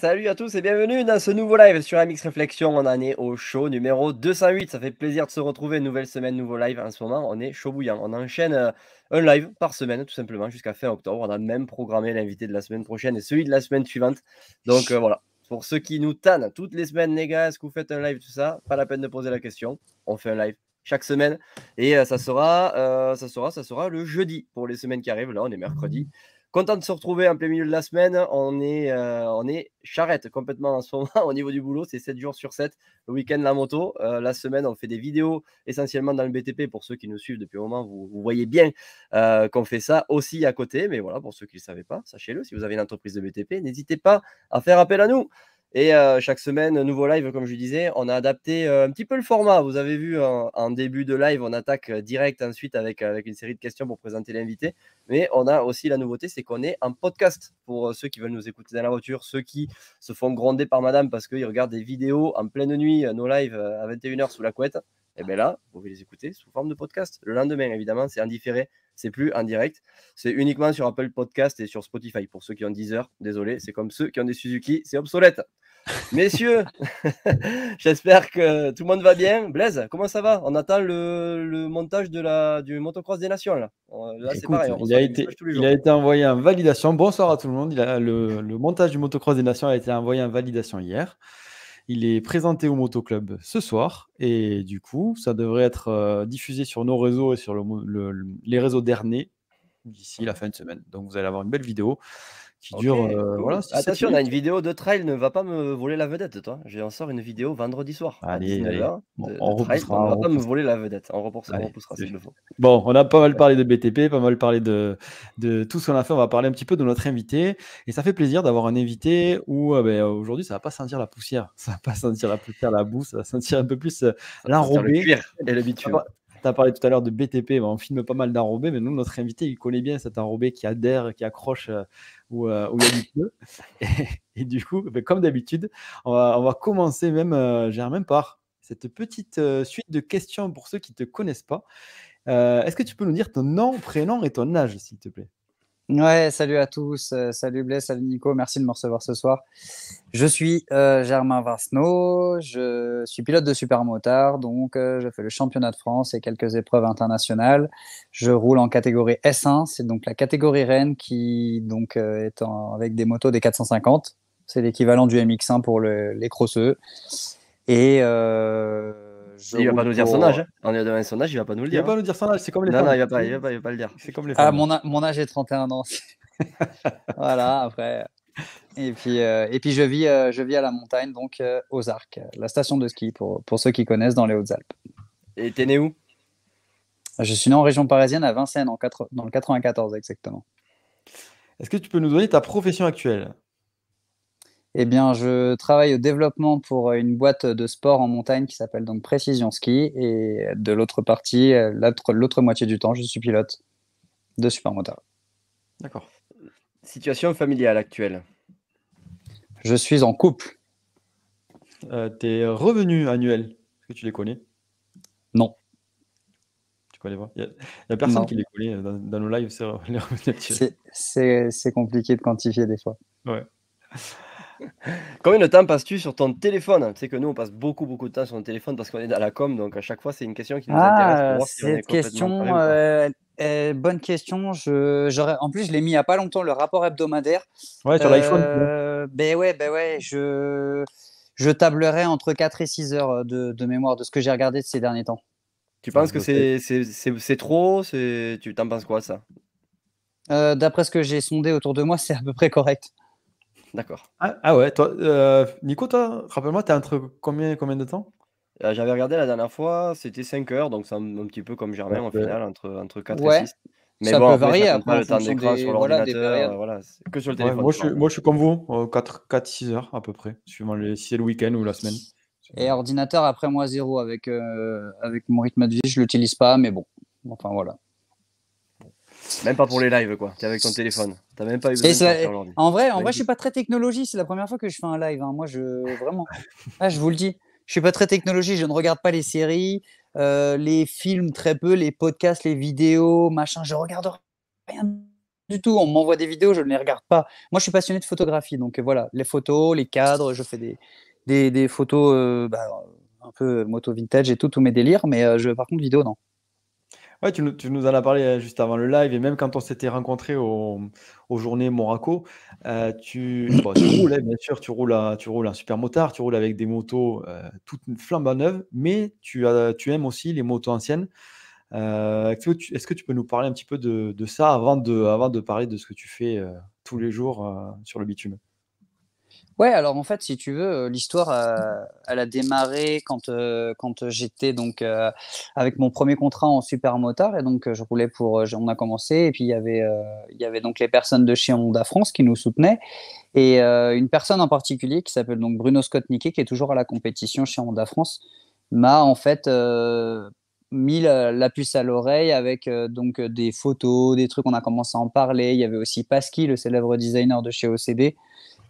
Salut à tous et bienvenue dans ce nouveau live sur MX Réflexion. On en est au show numéro 208. Ça fait plaisir de se retrouver. Nouvelle semaine, nouveau live. En ce moment, on est chaud bouillant. On enchaîne euh, un live par semaine, tout simplement, jusqu'à fin octobre. On a même programmé l'invité de la semaine prochaine et celui de la semaine suivante. Donc euh, voilà. Pour ceux qui nous tannent toutes les semaines, les gars, est-ce que vous faites un live, tout ça? Pas la peine de poser la question. On fait un live chaque semaine et euh, ça sera, ça sera, ça sera le jeudi pour les semaines qui arrivent. Là, on est mercredi. Content de se retrouver en plein milieu de la semaine. On est, euh, on est charrette complètement en ce moment au niveau du boulot. C'est 7 jours sur 7. Le week-end, la moto. Euh, la semaine, on fait des vidéos essentiellement dans le BTP. Pour ceux qui nous suivent depuis un moment, vous, voyez bien euh, qu'on fait ça aussi à côté. Mais voilà, pour ceux qui ne le savaient pas, sachez-le. Si vous avez une entreprise de BTP, n'hésitez pas à faire appel à nous. Et chaque semaine, nouveau live, comme je disais, on a adapté un petit peu le format. Vous avez vu en, début de live, on attaque direct ensuite avec, avec une série de questions pour présenter l'invité. Mais on a aussi la nouveauté, c'est qu'on est en podcast pour ceux qui veulent nous écouter dans la voiture, ceux qui se font gronder par madame parce qu'ils regardent des vidéos en pleine nuit, nos lives à 21h sous la couette. Et bien là, vous pouvez les écouter sous forme de podcast. Le lendemain, évidemment, c'est en différé, c'est plus en direct. C'est uniquement sur Apple Podcast et sur Spotify. Pour ceux qui ont 10 heures, désolé, c'est comme ceux qui ont des Suzuki, c'est obsolète. Messieurs, j'espère que tout le monde va bien. Blaise, comment ça va? On attend le, montage de la, du motocross des nations. Là, c'est pareil. Il, a été, il a, été, envoyé en validation. Bonsoir à tout le monde. Il a, le, le, montage du motocross des nations a été envoyé en validation hier. Il est présenté au Motoclub ce soir et du coup, ça devrait être euh, diffusé sur nos réseaux et sur les réseaux d'Ernée d'ici la fin de semaine. Donc vous allez avoir une belle vidéo qui dure. Euh, voilà, Attention, on a une vidéo de trail, ne va pas me voler la vedette, toi. J'ai sort une vidéo vendredi soir. Allez, allez. on, repoussera, ne va pas me voler la vedette. On repoussera, s'il le faut. Bon, on a pas mal parlé de BTP, pas mal parlé de, de tout ce qu'on a fait. On va parler un petit peu de notre invité. Et ça fait plaisir d'avoir un invité où euh, ben, aujourd'hui, ça va pas sentir la poussière. Ça va pas sentir la poussière, la boue. Ça va sentir un peu plus euh, l'enrobé. et l'habitude. Tu as parlé tout à l'heure de BTP, on filme pas mal d'enrobés, mais nous, notre invité, il connaît bien cet enrobé qui adhère, qui accroche euh, où, euh, il y a du feu. Et, du coup, ben, comme d'habitude, on va, commencer même, euh, même par cette petite euh, suite de questions pour ceux qui ne te connaissent pas. Est-ce que tu peux nous dire ton nom, prénom et ton âge, s'il te plaît? Ouais, salut à tous, euh, salut Blaise, salut Nico, merci de me recevoir ce soir. Je suis euh, Germain Varsno, je suis pilote de supermotard, donc euh, je fais le championnat de France et quelques épreuves internationales. Je roule en catégorie S1, c'est donc la catégorie Rennes qui donc est avec des motos des 450. C'est l'équivalent du MX1 pour les crosseux. Et il va pas nous dire son âge. Hein. On est devant son âge, il va pas nous le dire. Il va pas nous dire son âge, c'est comme les non, femmes. Non, il va pas, il va pas, il va pas le dire. C'est comme les ah, femmes. Ah, mon, mon âge est 31 ans. voilà, après. Et puis, euh, et puis je, vis, euh, je vis à la montagne, donc euh, aux Arcs, la station de ski, pour, pour ceux qui connaissent, dans les Hautes-Alpes. Et t'es né où? Je suis né en région parisienne, à Vincennes, en 4... dans le 94 exactement. Est-ce que tu peux nous donner ta profession actuelle? Eh bien, je travaille au développement pour une boîte de sport en montagne qui s'appelle donc Précision Ski. Et de l'autre partie, l'autre moitié du temps, je suis pilote de supermotard. D'accord. Situation familiale actuelle Je suis en couple. Euh, tes revenus annuels, est-ce que tu les connais? Non. Tu connais pas? Il n'y a, personne qui les connaît dans, dans nos lives, c'est compliqué de quantifier des fois. Ouais. Combien de temps passes-tu sur ton téléphone? Tu sais que nous, on passe beaucoup, beaucoup de temps sur ton téléphone parce qu'on est dans la com, donc à chaque fois, c'est une question qui nous ah, intéresse. cette question, euh, bonne question. Je, en plus, je l'ai mis il n'y a pas longtemps, le rapport hebdomadaire. Ouais, sur l'iPhone. Euh, ben ouais, ben ouais, je, je tablerai entre 4 et 6 heures de, de mémoire de ce que j'ai regardé de ces derniers temps. Tu penses que c'est trop? Tu t'en penses quoi, ça? Euh, D'après ce que j'ai sondé autour de moi, c'est à peu près correct. D'accord. Ah, ah, ouais, toi, euh, Nico, toi, rappelle-moi, t'es entre combien, combien de temps? Euh, J'avais regardé la dernière fois, c'était 5 heures, donc c'est un, petit peu comme Germain au final, entre, entre 4 et 6. Mais ça bon, peut varier après, le temps d'écran sur l'ordinateur, voilà, que sur le téléphone. moi, je suis, moi, je suis comme vous, 4-6 heures à peu près, suivant les, si c'est le week-end ou la semaine. Et ordinateur, après moi, zéro. Avec, euh, avec mon rythme de vie, je l'utilise pas, mais bon, enfin voilà. Même pas pour les lives, quoi. T'es avec ton téléphone. T'as même pas eu besoin de En vrai, en vrai, je suis pas très technologie. C'est la première fois que je fais un live. Hein. Moi, je vraiment, ah, je vous le dis, je suis pas très technologie. Je ne regarde pas les séries, euh, les films très peu, les podcasts, les vidéos, machin. Je regarde rien du tout. On m'envoie des vidéos, je ne les regarde pas. Moi, je suis passionné de photographie, donc voilà, les photos, les cadres, je fais des, des, photos bah, un peu moto vintage et tout, tous mes délires, mais je, par contre, vidéo, non. Ouais, tu nous, tu nous en as parlé euh, juste avant le live et même quand on s'était rencontré aux journées Monaco, euh, tu, tu roules, hein, bien sûr, tu roules, tu roules un super motard, tu roules avec des motos euh, toutes flambant neuves, mais tu, as, tu aimes aussi les motos anciennes. est-ce que tu peux nous parler un petit peu de, de ça avant de, avant de parler de ce que tu fais tous les jours sur le bitume? Ouais, alors en fait, si tu veux, euh, l'histoire, euh, elle a démarré quand, euh, quand j'étais donc avec mon premier contrat en super motard et donc je roulais pour, on a commencé et puis il y avait, il y avait donc les personnes de chez Honda France qui nous soutenaient et une personne en particulier qui s'appelle donc Bruno Scott Nicky qui est toujours à la compétition chez Honda France m'a en fait mis la, puce à l'oreille avec donc des photos, des trucs, on a commencé à en parler. Il y avait aussi Pasky, le célèbre designer de chez OCD,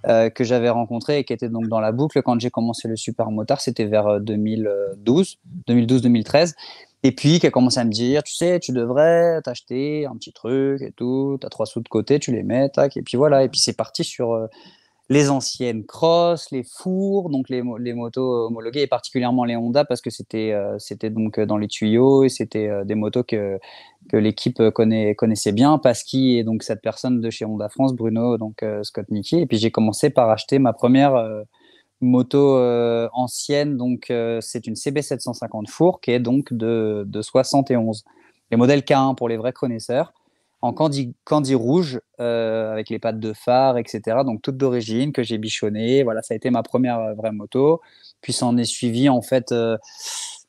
euh, que j'avais rencontré et qui était donc dans la boucle quand j'ai commencé le super motard, c'était vers 2012, euh, 2012-2013. Et puis qui a commencé à me dire, tu sais, tu devrais t'acheter un petit truc et tout, tu as trois sous de côté, tu les mets, tac, et puis voilà. Et puis c'est parti sur euh, les anciennes cross, les fours, donc les, motos homologuées, et particulièrement les Honda, parce que c'était c'était donc dans les tuyaux et c'était des motos que, que l'équipe connaît, connaissait bien, Pasky et donc cette personne de chez Honda France, Bruno, donc euh, Scott Nicky. Et puis j'ai commencé par acheter ma première euh, moto euh, ancienne, donc c'est une CB750 four qui est donc de, de 71. Les modèles K1 pour les vrais connaisseurs, en candy, candy rouge, avec les pattes de phare, etc. Donc toute d'origine, que j'ai bichonné. Voilà, ça a été ma première vraie moto. Puis ça en est suivi en fait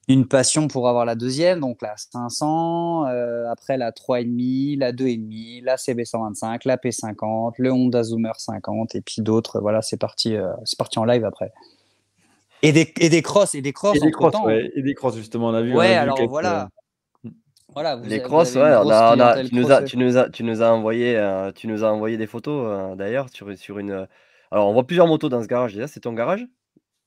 une passion pour avoir la deuxième, donc la 500, euh, après la 3,5, la 2,5, la CB125, la P50, le Honda Zoomer 50 et puis d'autres. Voilà, c'est parti, euh, c'est parti en live après. Et des, et des crosses, et des crosses. Et des crosses, ouais, et des crosses justement, on a vu. Ouais, alors voilà. Euh, les crosses, ouais, on a, on a, tu, nous as, tu, nous as, tu nous as envoyé, tu nous as envoyé des photos d'ailleurs sur, sur une. Alors on voit plusieurs motos dans ce garage. Déjà, c'est ton garage?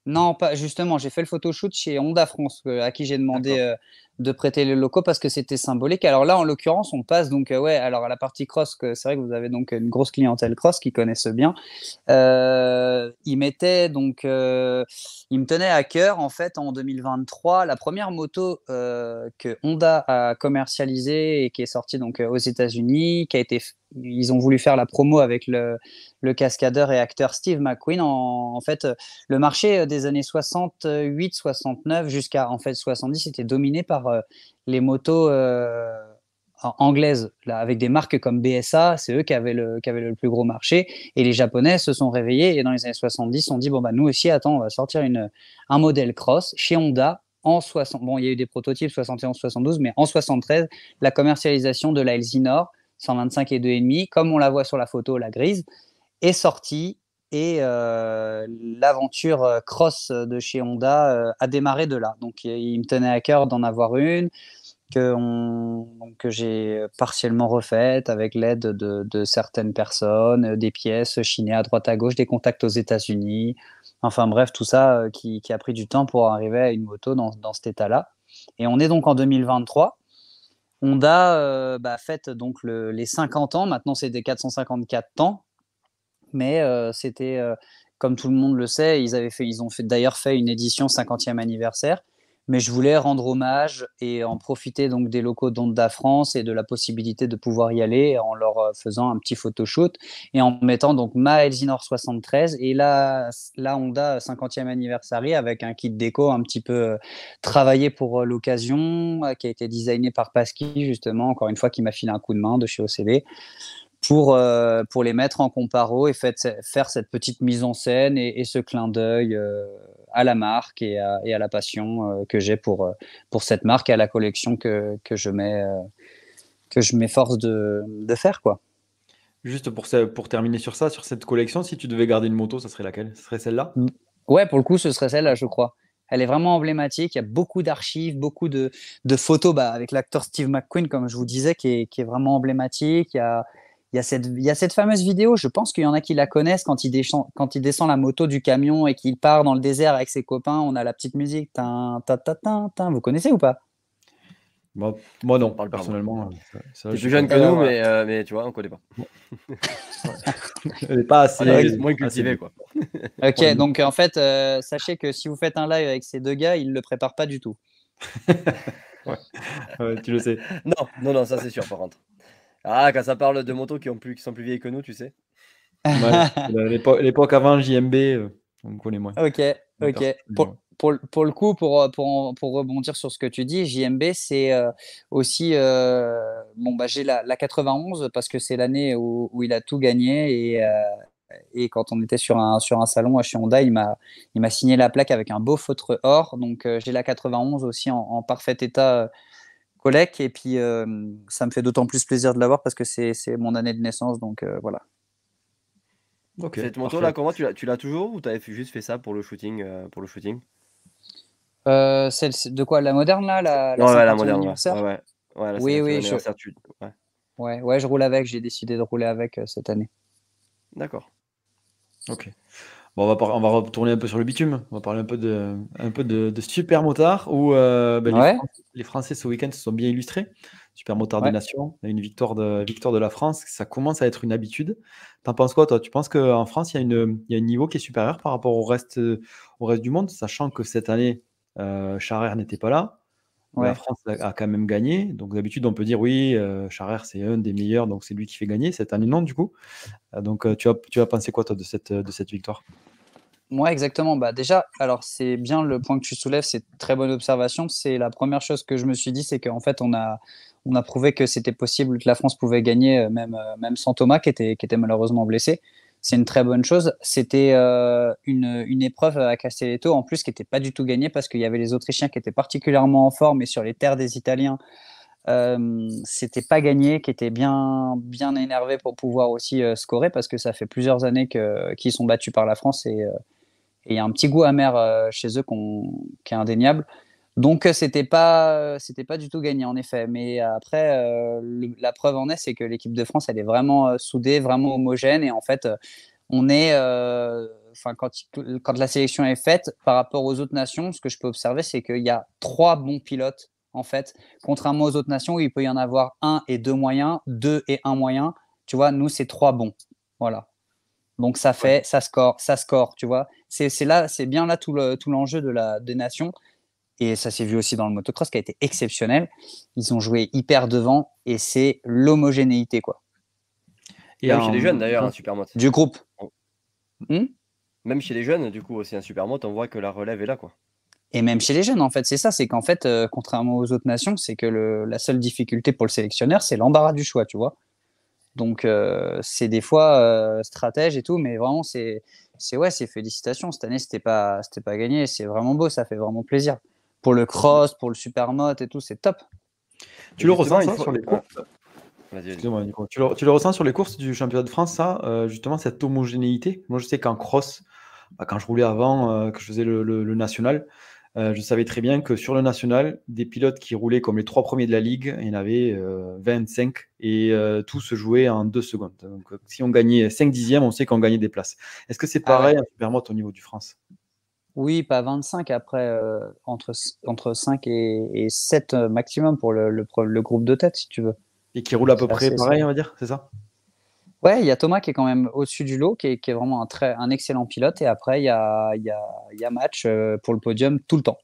Non, pas justement. J'ai fait le photoshoot chez Honda France, euh, à qui j'ai demandé euh, de prêter les locaux parce que c'était symbolique. Alors là, en l'occurrence, on passe donc euh, ouais. Alors à la partie cross, c'est vrai que vous avez donc une grosse clientèle cross qui connaissent bien. Euh, il mettait donc, il me tenait à cœur en fait en 2023 la première moto que Honda a commercialisée et qui est sortie donc aux États-Unis, qui a été ils ont voulu faire la promo avec le, cascadeur et acteur Steve McQueen. En, fait, le marché des années 68, 69 jusqu'à en fait 70 était dominé par euh, les motos euh, anglaises, avec des marques comme BSA, c'est eux qui avaient, le, qui avaient le plus gros marché. Et les Japonais se sont réveillés et dans les années 70, on dit bon bah nous aussi, attends, on va sortir une, un modèle cross chez Honda en 60. Bon, il y a eu des prototypes 71, 72, mais en 73, la commercialisation de la Elsinore 125 et 2,5, comme on la voit sur la photo, la grise, est sortie et euh, l'aventure euh, cross de chez Honda euh, a démarré de là. Donc il me tenait à cœur d'en avoir une que, j'ai partiellement refaite avec l'aide de, certaines personnes, des pièces chinées à droite à gauche, des contacts aux États-Unis. Enfin bref, tout ça qui, a pris du temps pour arriver à une moto dans, dans cet état-là. Et on est donc en 2023. Honda euh, bah, fête donc les 50 ans. Maintenant, c'est des 454 ans. Mais euh, c'était, euh, comme tout le monde le sait, ils, avaient fait, ils ont fait, d'ailleurs fait une édition 50e anniversaire mais je voulais rendre hommage et en profiter donc des locaux d'Honda France et de la possibilité de pouvoir y aller en leur euh, faisant un petit photoshoot et en mettant donc ma Elsinore 73 et la, Honda 50e anniversaire avec un kit déco un petit peu travaillé pour l'occasion qui a été designé par Pasky justement encore une fois qui m'a filé un coup de main de chez OCD pour, pour les mettre en comparo et fait, faire cette petite mise en scène et, ce clin d'œil à la marque et à, et à la passion euh, que j'ai pour, euh, pour cette marque et à la collection que, que je mets euh, que je m'efforce de, de, faire quoi. Juste pour, pour terminer sur ça, sur cette collection, si tu devais garder une moto, ça serait laquelle? Ce serait celle-là? Ouais, pour le coup, ce serait celle-là, je crois. Elle est vraiment emblématique. Il y a beaucoup d'archives, beaucoup de, de photos bah, avec l'acteur Steve McQueen, comme je vous disais, qui est, qui est vraiment emblématique. Il y a, il y, a cette, il y a cette fameuse vidéo, je pense qu'il y en a qui la connaissent quand il, descend, quand il descend la moto du camion et qu'il part dans le désert avec ses copains. On a la petite musique. Tin, tin, tin, tin, Vous connaissez ou pas? Moi, moi non, personnellement. C'est plus jeune que nous, mais, euh, mais tu vois, on ne connaît pas. Elle n'est pas assez. moins cultivé, quoi. ok, donc en fait, euh, sachez que si vous faites un live avec ces deux gars, ils ne le préparent pas du tout. ouais. tu le sais. Non, non, non, ça c'est sûr, par contre. Ah, quand ça parle de motos qui, ont plus, qui sont plus vieilles que nous, tu sais. L'époque avant JMB, euh, on connaît moins. Ok, ok. Pour, pour, pour, le coup, pour, pour, pour, rebondir sur ce que tu dis, JMB, c'est euh, aussi. Euh, bon, bah, j'ai la, la, 91 parce que c'est l'année où, où, il a tout gagné et, et quand on était sur un, sur un salon à Hyundai, il m'a, il m'a signé la plaque avec un beau feutre or. Donc euh, j'ai la 91 aussi en, parfait état euh, Et puis euh, ça me fait d'autant plus plaisir de l'avoir parce que c'est, mon année de naissance. Donc euh, voilà. Cette moto là, comment tu l'as, tu l'as toujours ou tu avais juste fait ça pour le shooting, pour le shooting? Celle, De quoi La moderne là la, la, ouais, la moderne. Ouais, ouais. oui, oui. Je... Ouais. ouais, je roule avec. J'ai décidé de rouler avec cette année. D'accord. Ok. Bon, on va, on va retourner un peu sur le bitume. On va parler un peu de, un peu de, super motard où euh, ben, les, Français, ce week-end se sont bien illustrés. Super motard des nations, une victoire de, victoire de la France. Ça commence à être une habitude. T'en penses quoi, toi? Tu penses qu'en France, il y, a une, il y a un niveau qui est supérieur par rapport au reste, au reste du monde, sachant que cette année, euh, Charrer n'était pas là? La France a, quand même gagné. Donc d'habitude, on peut dire oui, euh, c'est un des meilleurs, donc c'est lui qui fait gagner. Cette année, non, du coup? Euh, donc euh, tu, as, tu as pensé quoi, toi, de cette, de cette victoire? Moi, exactement. Bah, déjà, alors c'est bien le point que tu soulèves, c'est très bonne observation. C'est la première chose que je me suis dit, c'est qu'en fait, on a, on a prouvé que c'était possible, que la France pouvait gagner, euh, même, même sans Thomas, qui était, qui était malheureusement blessé c'est une très bonne chose. C'était euh, une, une, épreuve à Castelletto en plus qui n'était pas du tout gagnée parce qu'il y avait les Autrichiens qui étaient particulièrement en forme et sur les terres des Italiens, euh, c'était pas gagné, qui étaient bien, bien énervés pour pouvoir aussi euh, scorer parce que ça fait plusieurs années qu'ils sont battus par la France et euh, il y a un petit goût amer chez eux qui est indéniable. Donc c'était pas c'était pas du tout gagné en effet. Mais après la preuve en est c'est que l'équipe de France elle est vraiment soudée, vraiment homogène et en fait on est enfin quand quand la sélection est faite par rapport aux autres nations, ce que je peux observer c'est qu'il y a trois bons pilotes en fait, contrairement aux autres nations où il peut y en avoir un et deux moyens, deux et un moyen. Tu vois, nous c'est trois bons. Voilà. Donc ça fait, ça score, ça score, tu vois. C'est là, c'est bien là tout l'enjeu de la des nations et ça s'est vu aussi dans le motocross qui a été exceptionnel. Ils ont joué hyper devant et c'est l'homogénéité. quoi. Et même chez les jeunes d'ailleurs, un super moto. Du groupe. Hmm? Même chez les jeunes, du coup, aussi un super moto, on voit que la relève est là. quoi. Et même chez les jeunes, en fait, c'est ça, c'est qu'en fait, euh, contrairement aux autres nations, c'est que le, la seule difficulté pour le sélectionneur, c'est l'embarras du choix, tu vois. Donc, euh, c'est des fois euh, stratège et tout, mais vraiment, c'est, ouais, c'est félicitations. Cette année, c'était pas, pas gagné, c'est vraiment beau, ça fait vraiment plaisir pour le cross, pour le supermote et tout, c'est top. Tu le ressens ça sur les courses Tu, le, tu, le, ressens sur les courses du championnat de France, ça, euh, justement, cette homogénéité? Moi, je sais qu'en cross, bah, quand je roulais avant, euh, que je faisais le, national, euh, je savais très bien que sur le national, des pilotes qui roulaient comme les trois premiers de la ligue, il y en avait 25 et tout se jouait en deux secondes. Donc, si on gagnait 5 dixièmes, on sait qu'on gagnait des places. Est-ce que c'est ah pareil ah supermote au niveau du France? Oui, pas 25, après euh, entre, entre 5 et, 7 euh, maximum pour le, le, groupe de tête, si tu veux. Et qui roule à peu près pareil, on va dire, c'est ça? Ouais, il y a Thomas qui est quand même au-dessus du lot, qui est, qui est, vraiment un, très, un excellent pilote. Et après, il y a, y, a, y a match euh, pour le podium tout le temps.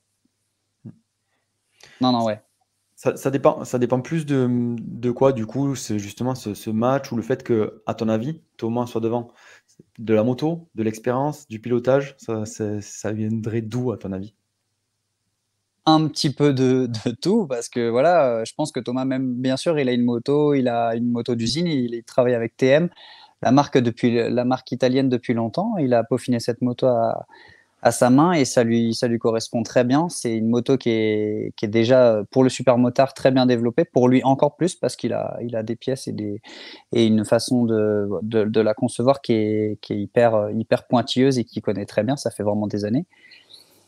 Non, non, ouais. Ça, ça, dépend, ça dépend plus de, de quoi, du coup, c'est justement ce, ce, match ou le fait que, à ton avis, Thomas soit devant? De la moto, de l'expérience, du pilotage ça, viendrait d'où, à ton avis? Un petit peu de, tout, parce que voilà, je pense que Thomas, même bien sûr, il a une moto, il a une moto d'usine, il, travaille avec TM, la marque, depuis, la marque italienne depuis longtemps. Il a peaufiné cette moto à, à sa main et ça lui, ça lui correspond très bien. C'est une moto qui est, qui est déjà pour le super motard très bien développée, pour lui encore plus parce qu'il a, il a des pièces et, des, et une façon de, de, la concevoir qui est, qui est hyper, hyper pointilleuse et qui connaît très bien. Ça fait vraiment des années.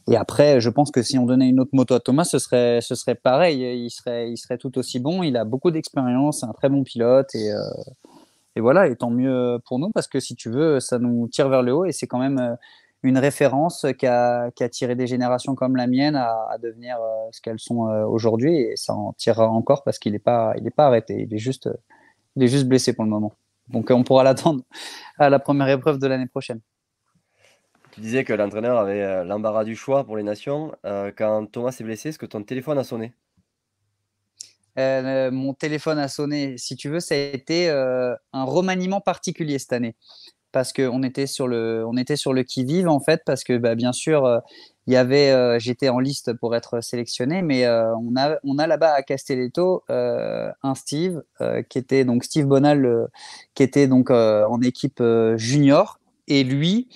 Et après, je pense que si on donnait une autre moto à Thomas, ce serait, ce serait pareil. Il serait, il serait tout aussi bon. Il a beaucoup d'expérience, c'est un très bon pilote et, euh, et voilà. Et tant mieux pour nous parce que si tu veux, ça nous tire vers le haut et c'est quand même une référence qui a, qui a, tiré des générations comme la mienne à, devenir ce qu'elles sont aujourd'hui. Et ça en tirera encore parce qu'il n'est pas, il pas arrêté. Il est, juste, il est juste blessé pour le moment. Donc on pourra l'attendre à la première épreuve de l'année prochaine. Tu disais que l'entraîneur avait l'embarras du choix pour les nations. quand Thomas s'est blessé, est-ce que ton téléphone a sonné? Euh, mon téléphone a sonné. Si tu veux, ça a été euh, un remaniement particulier cette année. Parce qu'on était sur le, on était sur le qui-vive en fait, parce que bah, bien sûr, euh, il y avait, j'étais en liste pour être sélectionné, mais on a, on a là-bas à Castelletto un Steve qui était donc Steve Bonal, qui était donc en équipe junior, et lui,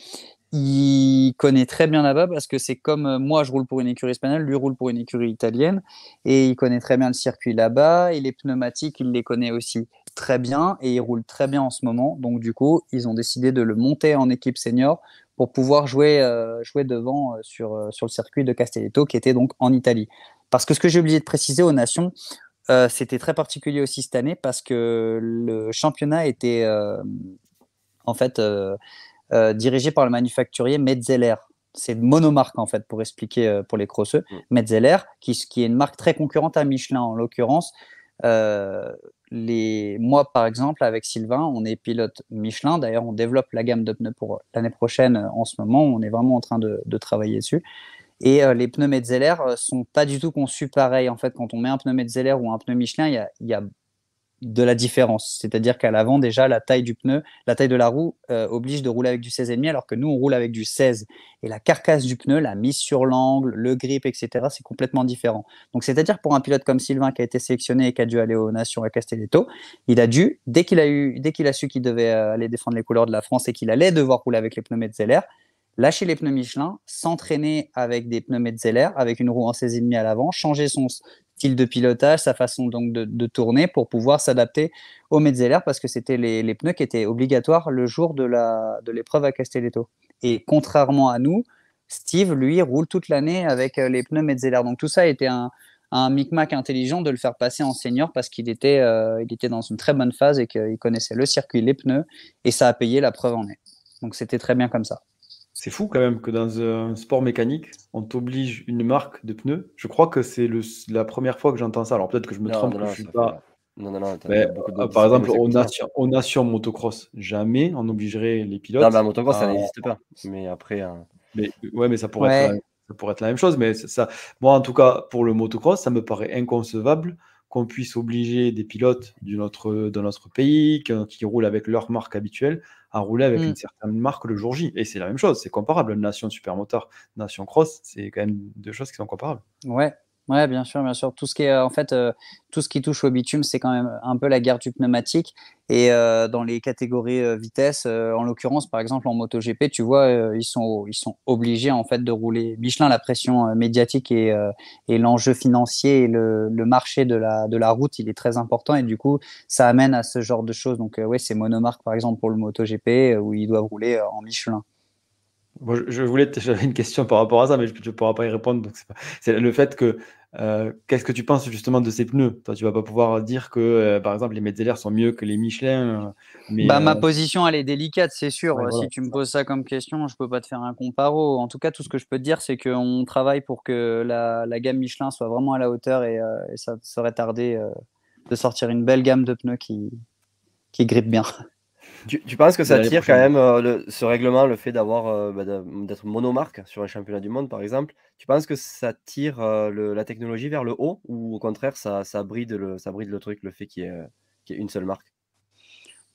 il connaît très bien là-bas parce que c'est comme euh, moi, je roule pour une écurie espagnole, lui roule pour une écurie italienne et il connaît très bien le circuit là-bas et les pneumatiques, il les connaît aussi très bien et il roule très bien en ce moment. Donc, du coup, ils ont décidé de le monter en équipe senior pour pouvoir jouer, euh, jouer devant euh, sur, sur le circuit de Castelletto qui était donc en Italie. Parce que ce que j'ai oublié de préciser aux Nations, c'était très particulier aussi cette année parce que le championnat était en fait euh, dirigé par le manufacturier Metzeler. C'est monomarque en fait pour expliquer euh, pour les crosseux. Mm. Metzeler, qui, qui, est une marque très concurrente à Michelin en l'occurrence. Euh, les... Moi, par exemple, avec Sylvain, on est pilote Michelin. D'ailleurs, on développe la gamme de pneus pour l'année prochaine en ce moment. On est vraiment en train de, travailler dessus. Et les pneus Metzeler sont pas du tout conçus pareil. En fait, quand on met un pneu Metzeler ou un pneu Michelin, il y a, il y a de la différence. C'est-à-dire qu'à l'avant, déjà, la taille du pneu, la taille de la roue euh, oblige de rouler avec du 16,5, alors que nous, on roule avec du 16. Et la carcasse du pneu, la mise sur l'angle, le grip, etc., c'est complètement différent. Donc, c'est-à-dire pour un pilote comme Sylvain qui a été sélectionné et qui a dû aller aux Nations à Castelletto, il a dû, dès qu'il a, eu, dès qu'il a su qu'il devait euh, aller défendre les couleurs de la France et qu'il allait devoir rouler avec les pneus Metzeler, lâcher les pneus Michelin, s'entraîner avec des pneus Metzeler, avec une roue en 16,5 à l'avant, changer son, style de pilotage, sa façon donc de, tourner pour pouvoir s'adapter au Metzeler parce que c'était les, pneus qui étaient obligatoires le jour de l'épreuve de à Castelletto. Et contrairement à nous, Steve, lui, roule toute l'année avec euh, les pneus Metzeler. Donc tout ça a été un, un micmac intelligent de le faire passer en senior parce qu'il était, euh, était dans une très bonne phase et qu'il connaissait le circuit, les pneus, et ça a payé la preuve en est. Donc c'était très bien comme ça. C'est fou quand même que dans un sport mécanique, on t'oblige une marque de pneus. Je crois que c'est la première fois que j'entends ça. Alors peut-être que je me trompe, je suis pas. Non, non, non. Euh, par exemple, aux nations, nation motocross, jamais on obligerait les pilotes. Non, mais motocross, ça n'existe pas. Mais après. Euh, mais ouais, mais ça pourrait, Être, ça pourrait être la même chose. Mais ça, moi, en tout cas, pour le motocross, ça me paraît inconcevable qu'on puisse obliger des pilotes de notre, de notre pays qui roulent avec leur marque habituelle à rouler avec une mmh. certaine marque le jour J. Et c'est la même chose, c'est comparable. Nation Supermotor, Nation Cross, c'est quand même deux choses qui sont comparables. Ouais, Ouais, bien sûr, bien sûr. Tout ce qui est, en fait, euh, tout ce qui touche au bitume, c'est quand même un peu la guerre du pneumatique. Et euh, dans les catégories euh, vitesse, en l'occurrence, par exemple en MotoGP, tu vois, ils sont, ils sont obligés en fait de rouler. Michelin, la pression médiatique et, et l'enjeu financier et le, le, marché de la, de la route, il est très important. Et du coup, ça amène à ce genre de choses. Donc, ouais, c'est monomarque, par exemple, pour le MotoGP, où ils doivent rouler en Michelin je voulais, j'avais une question par rapport à ça, mais je ne pourrai pas y répondre. C'est le fait que, euh, qu'est-ce que tu penses justement de ces pneus? Toi, tu vas pas pouvoir dire que, euh, par exemple, les Metzeler sont mieux que les Michelin. Euh, mais, bah, ma position, elle est délicate, c'est sûr. si tu me poses ça comme question, je peux pas te faire un comparo. En tout cas, tout ce que je peux te dire, c'est qu'on travaille pour que la, la, gamme Michelin soit vraiment à la hauteur et, ça serait tardé de sortir une belle gamme de pneus qui, qui grippe bien. Tu, penses que ça tire quand même euh, ce règlement, le fait d'avoir euh, bah, d'être monomarque sur un championnat du monde, par exemple? Tu penses que ça tire euh, la technologie vers le haut ou au contraire ça, ça, bride, le, ça bride le truc, le fait qu'il y, ait une seule marque?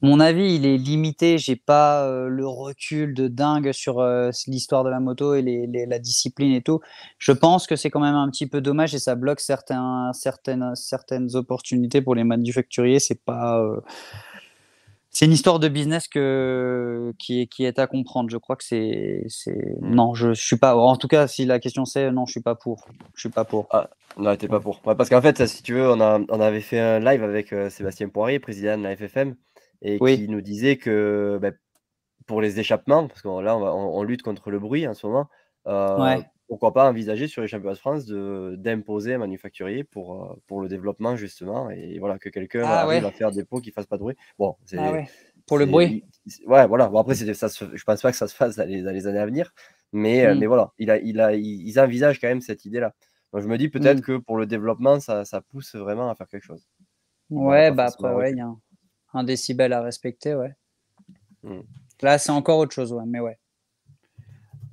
Mon avis, il est limité. J'ai pas le recul de dingue sur l'histoire de la moto et les, la discipline et tout. Je pense que c'est quand même un petit peu dommage et ça bloque certains, certaines, certaines opportunités pour les manufacturiers. C'est pas c'est une histoire de business que, qui, est, qui est à comprendre. Je crois que c'est. Mmh. Non, je, je suis pas. En tout cas, si la question c'est non, je suis pas pour. Je suis pas pour. Ah, non, t'es pas pour. parce qu'en fait, si tu veux, on, a, on avait fait un live avec euh, Sébastien Poirier, président de la FFM, et qui nous disait que ben, pour les échappements, parce que là, on, lutte contre le bruit en ce moment. Euh, pourquoi pas envisager sur les championnats de France d'imposer un manufacturier pour, euh, pour le développement justement et voilà que quelqu'un ah arrive à faire des pots qui fassent pas de bruit. Bon, ah Pour le bruit Ouais, voilà. Bon, après, ça je pense pas que ça se fasse dans les, années à venir. Mais, euh, mm. mais voilà, il a, il a, ils envisagent quand même cette idée-là. Donc je me dis peut-être mm. que pour le développement, ça, ça, pousse vraiment à faire quelque chose. Ouais, bah après, ouais, il y a un, décibel à respecter, ouais. Mm. Là, c'est encore autre chose, ouais, mais ouais.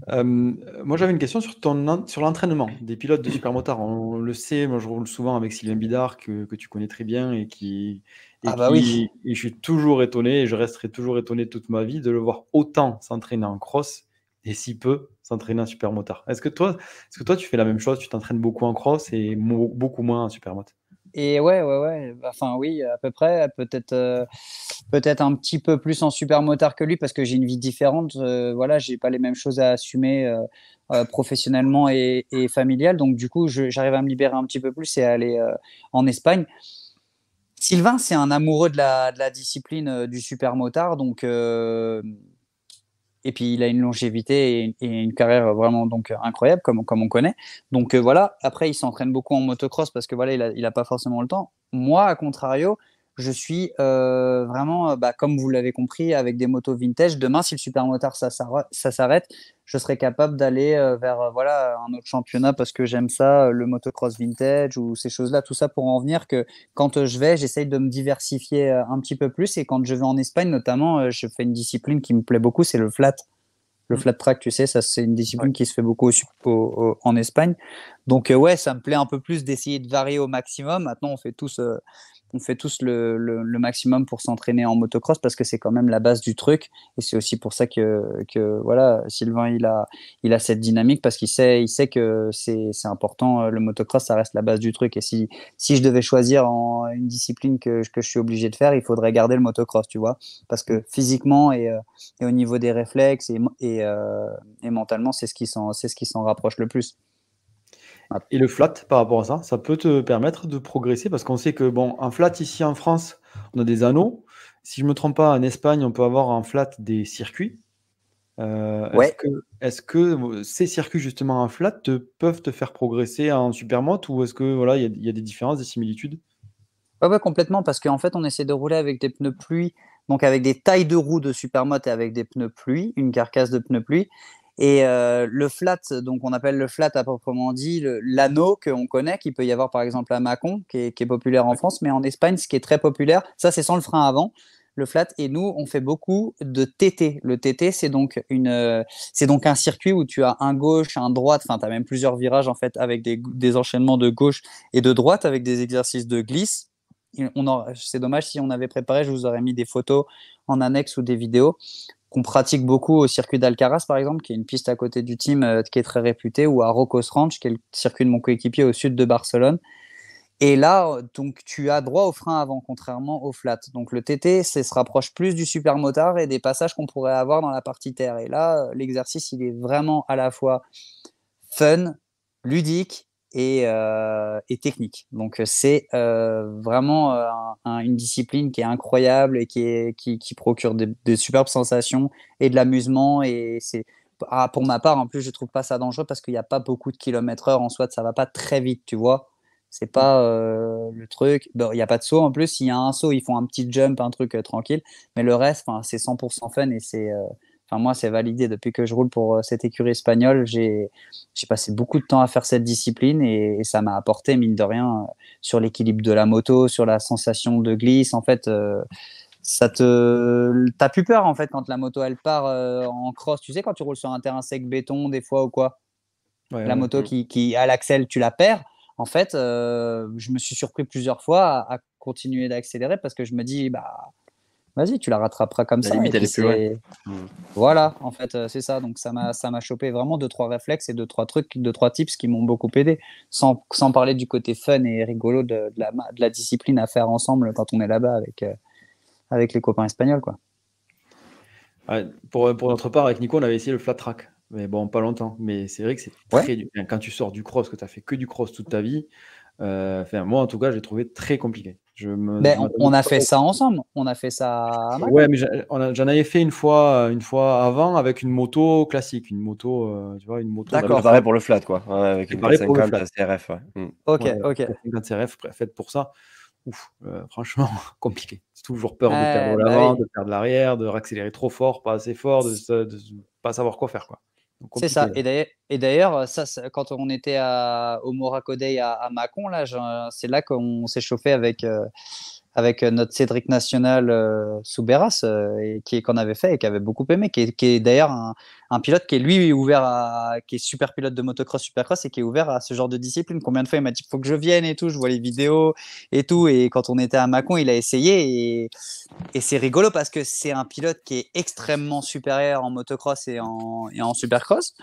Euh, moi, j'avais une question sur, ton, sur l'entraînement des pilotes de supermotard. On le sait, moi, je roule souvent avec Sylvain Bidard, que, que tu connais très bien et qui. ah, bah oui. Et je suis toujours étonné, et je resterai toujours étonné toute ma vie de le voir autant s'entraîner en cross et si peu s'entraîner en supermotard. Est-ce que, toi, est-ce que toi, tu fais la même chose? Tu t'entraînes beaucoup en cross et beaucoup moins en supermotard et ouais, ouais, ouais. Enfin, oui, à peu près. Peut-être, euh, peut-être un petit peu plus en super motard que lui parce que j'ai une vie différente. Euh, voilà, j'ai pas les mêmes choses à assumer euh, professionnellement et, et. Donc, du coup, j'arrive à me libérer un petit peu plus et à aller en Espagne. Sylvain, c'est un amoureux de la, de la discipline du super motard. Donc, et puis il a une longévité et, une carrière vraiment donc incroyable comme, comme on connaît. Donc euh, voilà, après il s'entraîne beaucoup en motocross parce que voilà, il a, il a pas forcément le temps. Moi, à contrario, je suis euh, vraiment, euh, bah, comme vous l'avez compris, avec des motos vintage. Demain, si le supermotard ça, ça s'arrête, je serai capable d'aller euh, vers voilà un autre championnat parce que j'aime ça, le motocross vintage ou ces choses-là. Tout ça pour en venir que quand je vais, j'essaye de me diversifier un petit peu plus. Et quand je vais en Espagne, notamment, je fais une discipline qui me plaît beaucoup, c'est le flat. Le mm. flat track, tu sais, ça c'est une discipline qui se fait beaucoup en Espagne. Donc ouais, ça me plaît un peu plus d'essayer de varier au maximum. Maintenant, on fait tous on fait tous le, maximum pour s'entraîner en motocross parce que c'est quand même la base du truc. Et c'est aussi pour ça que, voilà, Sylvain, il a, il a cette dynamique parce qu'il sait, il sait que c'est important. Euh, le motocross, ça reste la base du truc. Et si, si je devais choisir une discipline que, que je suis obligé de faire, il faudrait garder le motocross, tu vois. Parce que physiquement et, euh, au niveau des réflexes et, et, euh, et mentalement, c'est ce qui s'en rapproche le plus. Et le flat, par rapport à ça, ça peut te permettre de progresser parce qu'on sait que, bon, un flat ici en France, on a des anneaux. Si je ne me trompe pas, en Espagne, on peut avoir en flat des circuits. Euh, est-ce que, ces circuits justement en flat te, peuvent te faire progresser en supermoto ou est-ce que voilà, il y, a des différences, des similitudes? Ouais, complètement parce qu'en fait, on essaie de rouler avec des pneus pluie, donc avec des tailles de roues de supermoto et avec des pneus pluie, une carcasse de pneus pluie. Et euh, le flat, donc on appelle le flat à proprement dit l'anneau qu'on connaît, qui peut y avoir par exemple à Macon, qui est, qui est, populaire en France, mais en Espagne, ce qui est très populaire, ça c'est sans le frein avant, le flat. Et nous, on fait beaucoup de TT. Le TT, c'est donc une, c'est donc un circuit où tu as un gauche, un droite. Enfin, tu as même plusieurs virages en fait avec des, des enchaînements de gauche et de droite avec des exercices de glisse. C'est dommage si on avait préparé, je vous aurais mis des photos en annexe ou des vidéos qu'on pratique beaucoup au circuit d'Alcaraz, par exemple, qui est une piste à côté du team euh, qui est très réputée, ou à Rocos Ranch, qui est le circuit de mon coéquipier au sud de Barcelone. Et là, donc, tu as droit au frein avant, contrairement au flat. Donc, le TT, ça se rapproche plus du supermotard et des passages qu'on pourrait avoir dans la partie terre. Et là, l'exercice, il est vraiment à la fois fun, ludique euh, et, technique. Donc c'est euh, vraiment euh, une discipline qui est incroyable et qui, est, qui, procure des, superbes sensations et de l'amusement. Et c'est ah, pour ma part, en plus, je trouve pas ça dangereux parce qu'il n'y a pas beaucoup de kilomètres heure en soi, ça va pas très vite, tu vois. C'est pas le truc. Il n'y a pas de saut en plus. S'il y a un saut, ils font un petit jump, un truc tranquille. Mais le reste, c'est 100% fun et c'est Enfin, moi, c'est validé. Depuis que je roule pour euh, cette écurie espagnole, j'ai passé beaucoup de temps à faire cette discipline et, ça m'a apporté, mine de rien, sur l'équilibre de la moto, sur la sensation de glisse. En fait, euh, ça te. T'as plus peur, en fait, quand la moto, elle part euh, en cross. Tu sais, quand tu roules sur un terrain sec béton, des fois ou quoi? La moto qui, qui, à l'accel, tu la perds. En fait, je me suis surpris plusieurs fois à, à continuer d'accélérer parce que je me dis, bah vas-y, tu la rattraperas comme ça. Voilà, en fait, euh, c'est ça. Donc ça m'a ça m'a chopé vraiment deux trois réflexes et deux trois trucs, deux trois tips qui m'ont beaucoup aidé. Sans, sans, parler du côté fun et rigolo de, de, la, de la discipline à faire ensemble quand on est là-bas avec euh, avec les copains espagnols, quoi. pour, pour notre part, avec Nico, on avait essayé le flat track. Mais bon, pas longtemps. Mais c'est vrai que c'est très dur. Quand tu sors du cross, que tu as fait que du cross toute ta vie, euh, moi en tout cas, j'ai trouvé très compliqué. Ben, on, a fait ça ensemble. On a fait ça. Ouais, mais j'en avais fait une fois, une fois avant avec une moto classique, une moto, euh, tu vois, une moto. D'accord. Pareil pour le flat, quoi. avec une 50 CRF. Hmm. Ok, ok. 50 CRF faite pour ça. ouf, franchement, compliqué. C'est toujours peur de perdre bah l'avant, de perdre l'arrière, de réaccélérer trop fort, pas assez fort, de ne pas savoir quoi faire. Quoi. C'est ça. Et d'ailleurs, ça, quand on était à, au Morakodei à, à Mâcon, là, c'est là qu'on s'est chauffé avec, avec euh, notre Cédric National euh, Souberas, euh, qu'on avait fait et qui avait beaucoup aimé, qui est, d'ailleurs un, pilote qui est lui ouvert qui est super pilote de motocross, supercross et qui est ouvert à ce genre de discipline. Combien de fois il m'a dit faut que je vienne et tout, je vois les vidéos et tout. Et quand on était à Mâcon, il a essayé et, et c'est rigolo parce que c'est un pilote qui est extrêmement supérieur en motocross et en, et en supercross.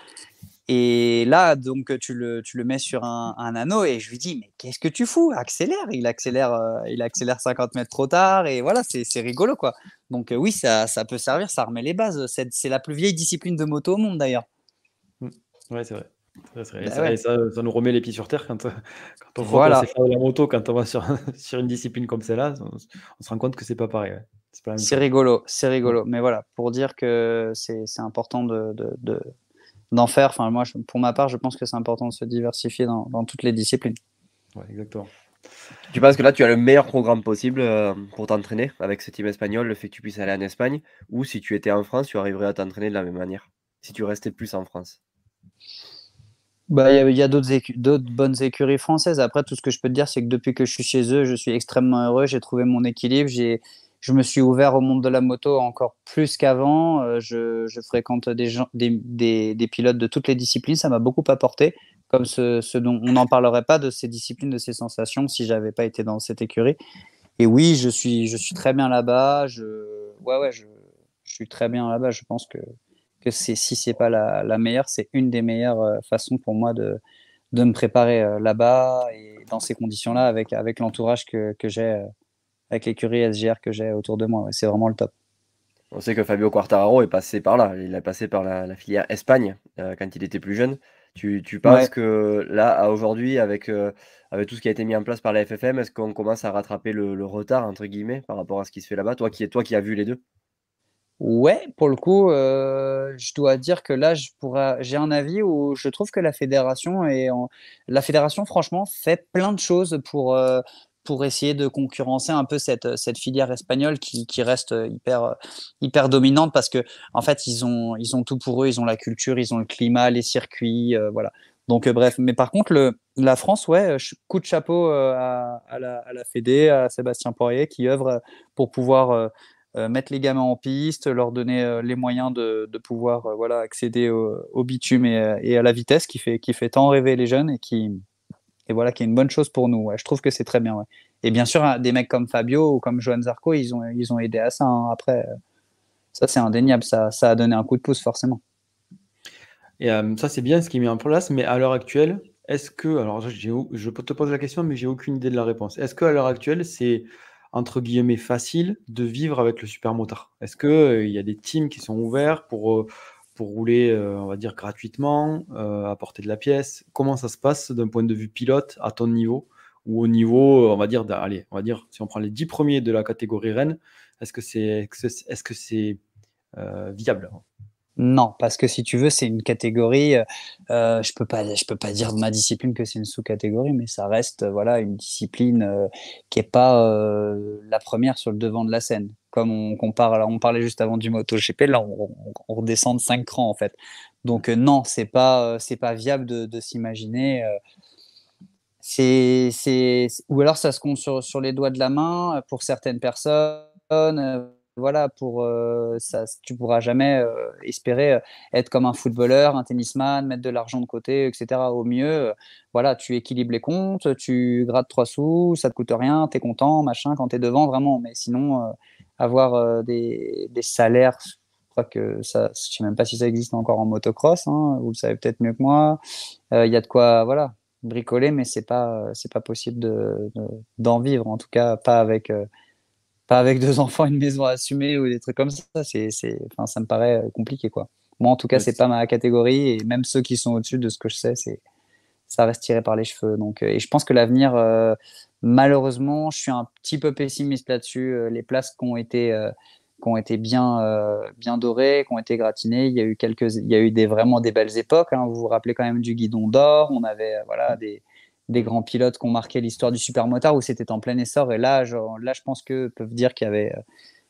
Et là, donc, tu le, tu le mets sur un, anneau et je lui dis, mais qu'est-ce que tu fous? Accélère Il accélère, euh, il accélère 50 mètres trop tard et voilà, c'est rigolo quoi. Donc, euh, oui, ça, ça, peut servir, ça remet les bases. C'est la plus vieille discipline de moto au monde d'ailleurs. Mmh. Ouais, c'est vrai. Bah ça, ça, nous remet les pieds sur terre quand, quand on voit voilà. faire de la moto, quand on va sur, sur une discipline comme celle-là, on, se rend compte que c'est pas pareil. C'est rigolo, c'est rigolo. Mais voilà, pour dire que c'est important de, de d'en faire. Enfin, moi, pour ma part, je pense que c'est important de se diversifier dans, toutes les disciplines. Ouais, exactement. Tu penses que là, tu as le meilleur programme possible euh, pour t'entraîner avec ce team espagnol, le fait que tu puisses aller en Espagne, ou si tu étais en France, tu arriverais à t'entraîner de la même manière, si tu restais plus en France? Bah, il y a, d'autres bonnes écuries françaises. Après, tout ce que je peux te dire, c'est que depuis que je suis chez eux, je suis extrêmement heureux. J'ai trouvé mon équilibre. J'ai, je me suis ouvert au monde de la moto encore plus qu'avant. Euh, je, fréquente des, gens, des, pilotes de toutes les disciplines. Ça m'a beaucoup apporté, comme ce, dont on n'en parlerait pas de ces disciplines, de ces sensations, si j'avais pas été dans cette écurie. Et oui, je suis, je suis très bien là-bas. Je, ouais, ouais, je, suis très bien là-bas. Je pense que, que si c'est pas la, meilleure, c'est une des meilleures euh, façons pour moi de, de me préparer euh, là-bas et dans ces conditions-là avec, avec l'entourage que, que j'ai avec l'écurie SGR que j'ai autour de moi. c'est vraiment le top. On sait que Fabio Quartararo est passé par là. Il a passé par la, filière Espagne euh, quand il était plus jeune. Tu, penses que là, aujourd'hui, avec, euh, avec tout ce qui a été mis en place par la FFM, est-ce qu'on commence à rattraper le, retard, entre guillemets, par rapport à ce qui se fait là-bas? Toi qui, toi qui as vu les deux Ouais, pour le coup, euh, je dois dire que là, j'ai un avis où je trouve que la fédération, et la fédération, franchement, fait plein de choses pour, pour essayer de concurrencer un peu cette, filière espagnole qui, reste hyper, dominante parce que en fait ils ont, tout pour eux, ils ont la culture, ils ont le climat, les circuits, euh, voilà. Donc euh, bref, mais par contre la France, ouais, coup de chapeau euh, à, la, Fédé, à Sébastien Poirier qui œuvre pour pouvoir mettre les gamins en piste, leur donner les moyens de, pouvoir voilà accéder au, au bitume et, et, à la vitesse qui fait, qui fait tant rêver les jeunes et qui et voilà, qui est une bonne chose pour nous. Je trouve que c'est très bien. Et bien sûr, des mecs comme Fabio ou comme Johan Zarco, ils ont, ils ont aidé à ça. Hein. Après, ça, c'est indéniable. Ça, ça a donné un coup de pouce, forcément. Et euh, ça, c'est bien ce qui est mis en place. Mais à l'heure actuelle, est-ce que. Alors, je te pose la question, mais j'ai aucune idée de la réponse. Est-ce qu'à l'heure actuelle, c'est entre guillemets facile de vivre avec le super motard? Est-ce qu'il euh, y a des teams qui sont ouverts pour. Euh, pour rouler, euh, on va dire, gratuitement, euh, apporter de la pièce Comment ça se passe d'un point de vue pilote à ton niveau ou au niveau, on va dire, allez, on va dire, si on prend les 10 premiers de la catégorie Rennes, est-ce que c'est que c'est euh, viable? Non, parce que si tu veux, c'est une catégorie. Euh, je peux peux pas dire de ma discipline que c'est une sous-catégorie, mais ça reste voilà une discipline qui est pas la première sur le devant de la scène comme on compare, on parlait juste avant du MotoGP, là on, redescend de 5 crans en fait. Donc euh, non, c'est pas euh, pas viable de, s'imaginer. Euh, c'est ou alors ça se compte sur, sur, les doigts de la main pour certaines personnes. voilà, pour ça, tu pourras jamais espérer être comme un footballeur, un tennisman, mettre de l'argent de côté, etc. Au mieux, voilà, tu équilibres les comptes, tu grattes trois sous, ça te coûte rien, tu es content, machin, quand tu es devant, vraiment. Mais sinon, avoir euh, des, des, salaires. Je crois que ça, je sais même pas si ça existe encore en motocross. Hein, vous le savez peut-être mieux que moi. Euh, il y a de quoi, voilà, bricoler, mais c'est pas, c'est pas possible de, d'en vivre. En tout cas, pas avec, euh, pas avec deux enfants, une maison à assumer ou des trucs comme ça. C'est, c'est, enfin, ça me paraît compliqué, quoi. Moi, en tout cas, c'est pas ma catégorie et même ceux qui sont au-dessus de ce que je sais, c'est, ça reste tiré par les cheveux. Donc, et je pense que l'avenir Malheureusement, je suis un petit peu pessimiste là-dessus. Euh, les places qui ont été, euh, qui ont été bien, euh, bien dorées, qui ont été gratinées, il y a eu, quelques, il y a eu des, vraiment des belles époques. Hein. Vous vous rappelez quand même du guidon d'or. On avait voilà, des, des grands pilotes qui ont marqué l'histoire du supermotard où c'était en plein essor. Et là, je, là, je pense que peuvent dire qu'il y avait,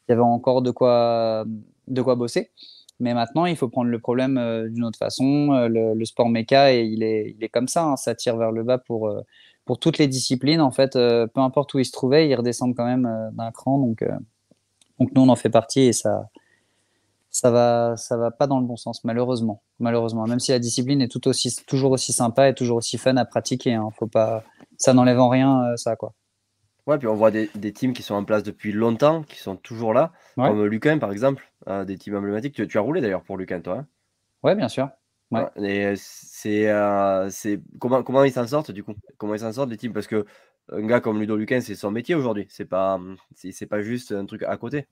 il y avait encore de quoi, de quoi bosser. Mais maintenant, il faut prendre le problème euh, d'une autre façon. Euh, le, sport méca, et il est, il est comme ça, hein. ça tire vers le bas pour, euh, pour toutes les disciplines. En fait, peu importe où ils se trouvaient, ils redescendent quand même d'un cran. Donc, donc nous, on en fait partie et ça, ça va, ça va pas dans le bon sens, malheureusement. Malheureusement, même si la discipline est tout aussi, toujours aussi sympa et toujours aussi fun à pratiquer. Hein. Faut pas, ça n'enlève en rien ça, quoi. Ouais, puis on voit des, des, teams qui sont en place depuis longtemps, qui sont toujours là, comme Lucan par exemple, des teams emblématiques. Tu, tu as roulé d'ailleurs pour Lucan, toi. Hein? Ouais, bien sûr. Ouais. et c'est, euh, c'est comment, comment ils s'en sortent du coup? Comment ils s'en sortent les teams? Parce que un gars comme Ludo Lucan, c'est son métier aujourd'hui. C'est pas, c'est pas juste un truc à côté.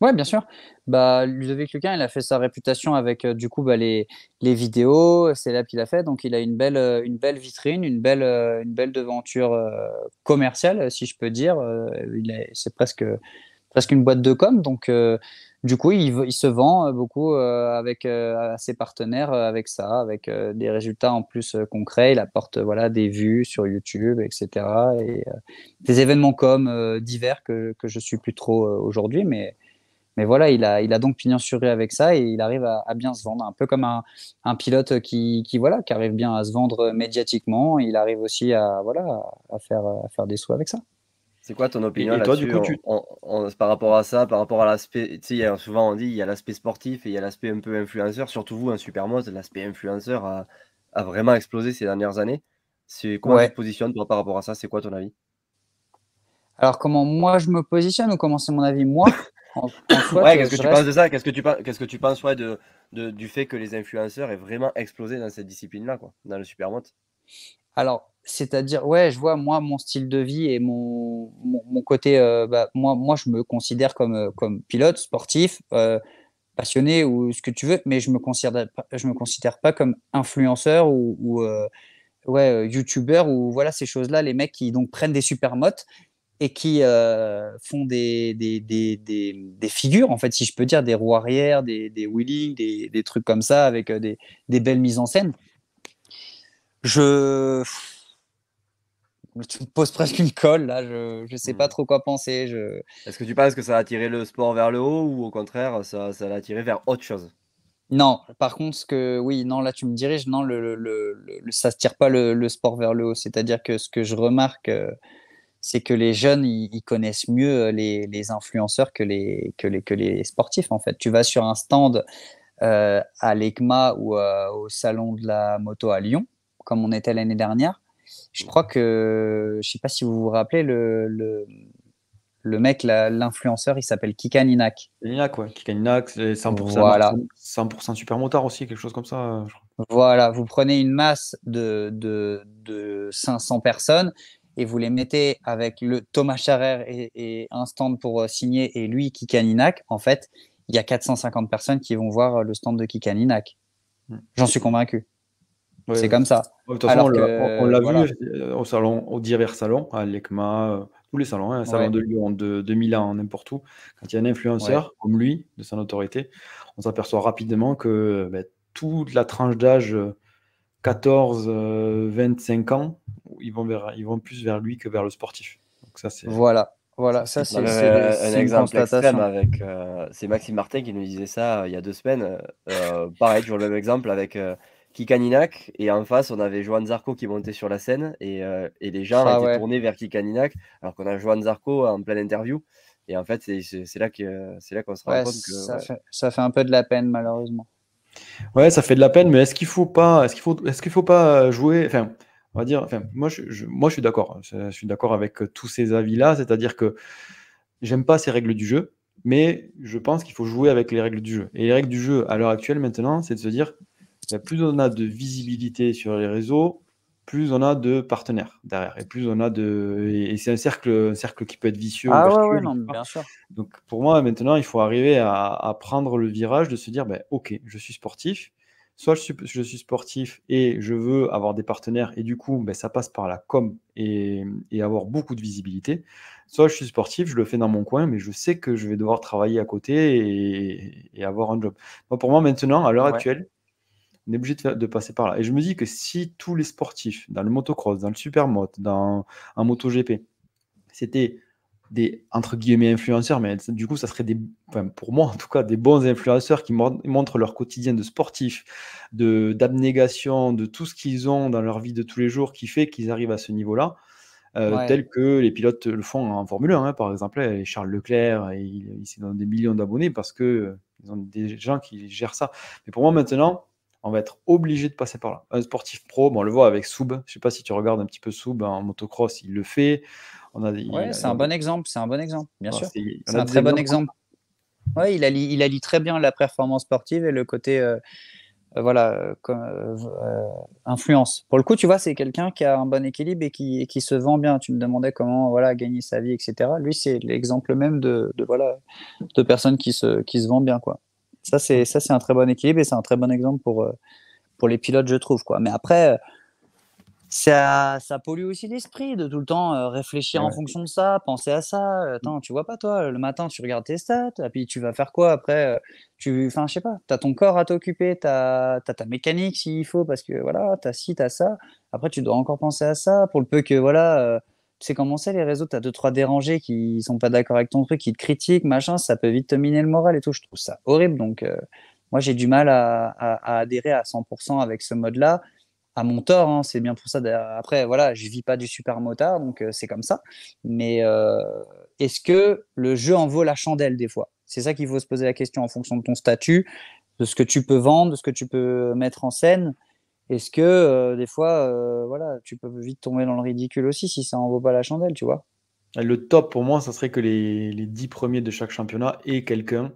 Ouais, bien sûr. Bah, Ludovic Luquin, il a fait sa réputation avec euh, du coup bah, les, les vidéos, c'est là qu'il a fait. Donc, il a une belle, euh, une belle vitrine, une belle, euh, une belle devanture commerciale, si je peux dire. c'est presque, presque une boîte de com. Donc, du coup, il, il, se vend beaucoup avec ses partenaires avec ça, avec des résultats en plus concrets. Il apporte voilà, des vues sur YouTube, etc. Et des événements comme divers que, que je suis plus trop aujourd'hui, mais mais voilà, il a, il a donc pignon sur rue avec ça et il arrive à, bien se vendre, un peu comme un, un pilote qui, qui, voilà, qui arrive bien à se vendre médiatiquement. Il arrive aussi à, voilà, à, faire, à faire des sous avec ça. C'est quoi ton opinion là-dessus par rapport à ça, par rapport à l'aspect, tu sais, souvent on dit il y a l'aspect sportif et il y a l'aspect un peu influenceur. Surtout vous, un supermode, l'aspect influenceur a, a, vraiment explosé ces dernières années. C'est comment tu te positionnes par rapport à ça? C'est quoi ton avis? Alors comment moi je me positionne ou comment c'est mon avis moi? ouais, qu'est-ce que tu penses de ça? Qu'est-ce que tu penses, qu'est-ce que tu penses ouais, de, de, du fait que les influenceurs aient vraiment explosé dans cette discipline-là, quoi, dans le supermode Alors, c'est-à-dire, ouais, je vois moi mon style de vie et mon, mon, côté, euh, bah, moi, moi, je me considère comme, euh, comme pilote sportif, euh, passionné ou ce que tu veux, mais je me considère, je me considère pas comme influenceur ou, ou ouais, youtubeur ou voilà ces choses-là, les mecs qui donc prennent des supermotes et qui euh, font des, des, des, des, figures, en fait, si je peux dire, des roues arrière, des, des wheelings, des, trucs comme ça, avec euh, des, belles mises en scène. Je. Tu me poses presque une colle, là, je ne sais pas hmm. trop quoi penser. Je... Est-ce que tu penses que ça a attiré le sport vers le haut ou au contraire, ça, ça l'a attiré vers autre chose? Non, par contre, ce que oui, non, là tu me diriges, non, le, le, le, ça ne tire pas le, sport vers le haut. C'est-à-dire que ce que je remarque, euh, c'est que les jeunes, ils, connaissent mieux euh, les, influenceurs que les, que, les, que les sportifs, en fait. Tu vas sur un stand euh, à l'ECMA ou euh, au Salon de la moto à Lyon, comme on était l'année dernière. Je crois que, je sais pas si vous vous rappelez, le, le, mec, l'influenceur, il s'appelle Kikaninak. Kikaninak, ouais. Kikaninak, c'est 100%, voilà. 100% super motard aussi, quelque chose comme ça. Voilà, vous prenez une masse de, de, de 500 personnes et vous les mettez avec le Thomas Charrer et, un stand pour euh, signer et lui Kikaninac, en fait, il y a 450 personnes qui vont voir euh, le stand de Kikaninac. Hmm. J'en suis convaincu. c'est comme ça. Façon, on l'a vu euh, au salon, au divers salons, à l'ECMA, tous les salons, un hein, salon de Lyon, de, de Milan, n'importe où. Quand il y a un influenceur comme lui, de sa notoriété, on s'aperçoit rapidement que ben, toute la tranche d'âge 14-25 ans, ils vont, vers, ils vont plus vers lui que vers le sportif. Donc ça, c'est... Voilà. Voilà, ça c'est un exemple extrême avec euh, c'est Maxime Martin qui nous disait ça euh, il y a deux semaines. Euh, pareil, toujours le même exemple avec Kikaninac et en face on avait Joan Zarco qui montait sur la scène et, et les gens ah étaient tournés vers Kikaninac alors qu'on a Joan Zarco en pleine interview et en fait c'est là que c'est là qu'on se rend compte que ça, fait, ça fait un peu de la peine malheureusement. Ouais, ça fait de la peine, mais est-ce qu'il faut pas, est-ce qu'il faut, est-ce qu'il faut pas jouer, enfin, on va dire, enfin, moi, je, moi, je suis d'accord. Je, suis d'accord avec euh, tous ces avis-là, c'est-à-dire que j'aime pas ces règles du jeu, mais je pense qu'il faut jouer avec les règles du jeu. Et les règles du jeu à l'heure actuelle, maintenant, c'est de se dire, plus on a de visibilité sur les réseaux, plus on a de partenaires derrière, et plus on a de, et c'est un cercle, un cercle qui peut être vicieux. Ah ouais, non, bien sûr. Donc pour moi, maintenant, il faut arriver à, prendre le virage de se dire, ben, ok, je suis sportif soit je suis, je suis, sportif et je veux avoir des partenaires et du coup, ben, ça passe par la com et, avoir beaucoup de visibilité. Soit je suis sportif, je le fais dans mon coin, mais je sais que je vais devoir travailler à côté et, avoir un job. pour moi, maintenant, à l'heure actuelle, On est obligé de, passer par là. Et je me dis que si tous les sportifs, dans le motocross, dans le supermoto, dans un MotoGP, c'était des entre guillemets influenceurs, mais du coup, ça serait des, pour moi en tout cas, des bons influenceurs qui montrent leur quotidien de sportif, de d'abnégation, de tout ce qu'ils ont dans leur vie de tous les jours qui fait qu'ils arrivent à ce niveau-là. Euh, tel que les pilotes le font en Formule 1, hein, par exemple. Charles Leclerc, il, il s'est donné des millions d'abonnés parce que euh, ils ont des gens qui gèrent ça. Mais pour moi, maintenant, on va être obligé de passer par là. Un sportif pro, on le voit avec Soub. Je ne sais pas si tu regardes un petit peu Soub en motocross, il le fait. On a, ouais, c'est un bon exemple. C'est un bon exemple, bien sûr. C'est un très bon exemple. Ouais, il allie, il allie très bien la performance sportive et le côté euh, euh, voilà, comme, euh, influence. Pour le coup, tu vois, c'est quelqu'un qui a un bon équilibre et qui, qui, se vend bien. Tu me demandais comment voilà, gagner sa vie, etc. Lui, c'est l'exemple même de, de, voilà, de personnes qui se, qui se vendent bien. Quoi. Ça, c'est un très bon équilibre et c'est un très bon exemple pour, pour les pilotes, je trouve. Quoi. Mais après, ça, ça pollue aussi l'esprit de tout le temps euh, réfléchir en fonction de ça, penser à ça. Attends, tu vois pas toi, le matin tu regardes tes stats, et puis tu vas faire quoi après euh, tu, Enfin, je sais pas, tu as ton corps à t'occuper, tu as, ta mécanique s'il faut, parce que voilà, tu as ci, tu as ça. Après, tu dois encore penser à ça, pour le peu que voilà, euh, tu sais comment c'est les réseaux, tu as deux, trois dérangés qui sont pas d'accord avec ton truc, qui te critiquent, machin, ça peut vite te miner le moral et tout. Je trouve ça horrible. Donc, moi, j'ai du mal à, à adhérer à 100% avec ce mode-là à mon tort, hein, c'est bien pour ça. Après, voilà, je vis pas du super motard, donc euh, c'est comme ça. Mais euh, est-ce que le jeu en vaut la chandelle des fois? C'est ça qu'il faut se poser la question en fonction de ton statut, de ce que tu peux vendre, de ce que tu peux mettre en scène. Est-ce que euh, des fois, voilà, tu peux vite tomber dans le ridicule aussi si ça en vaut pas la chandelle, tu vois? Le top pour moi, ça serait que les, les 10 premiers de chaque championnat aient quelqu'un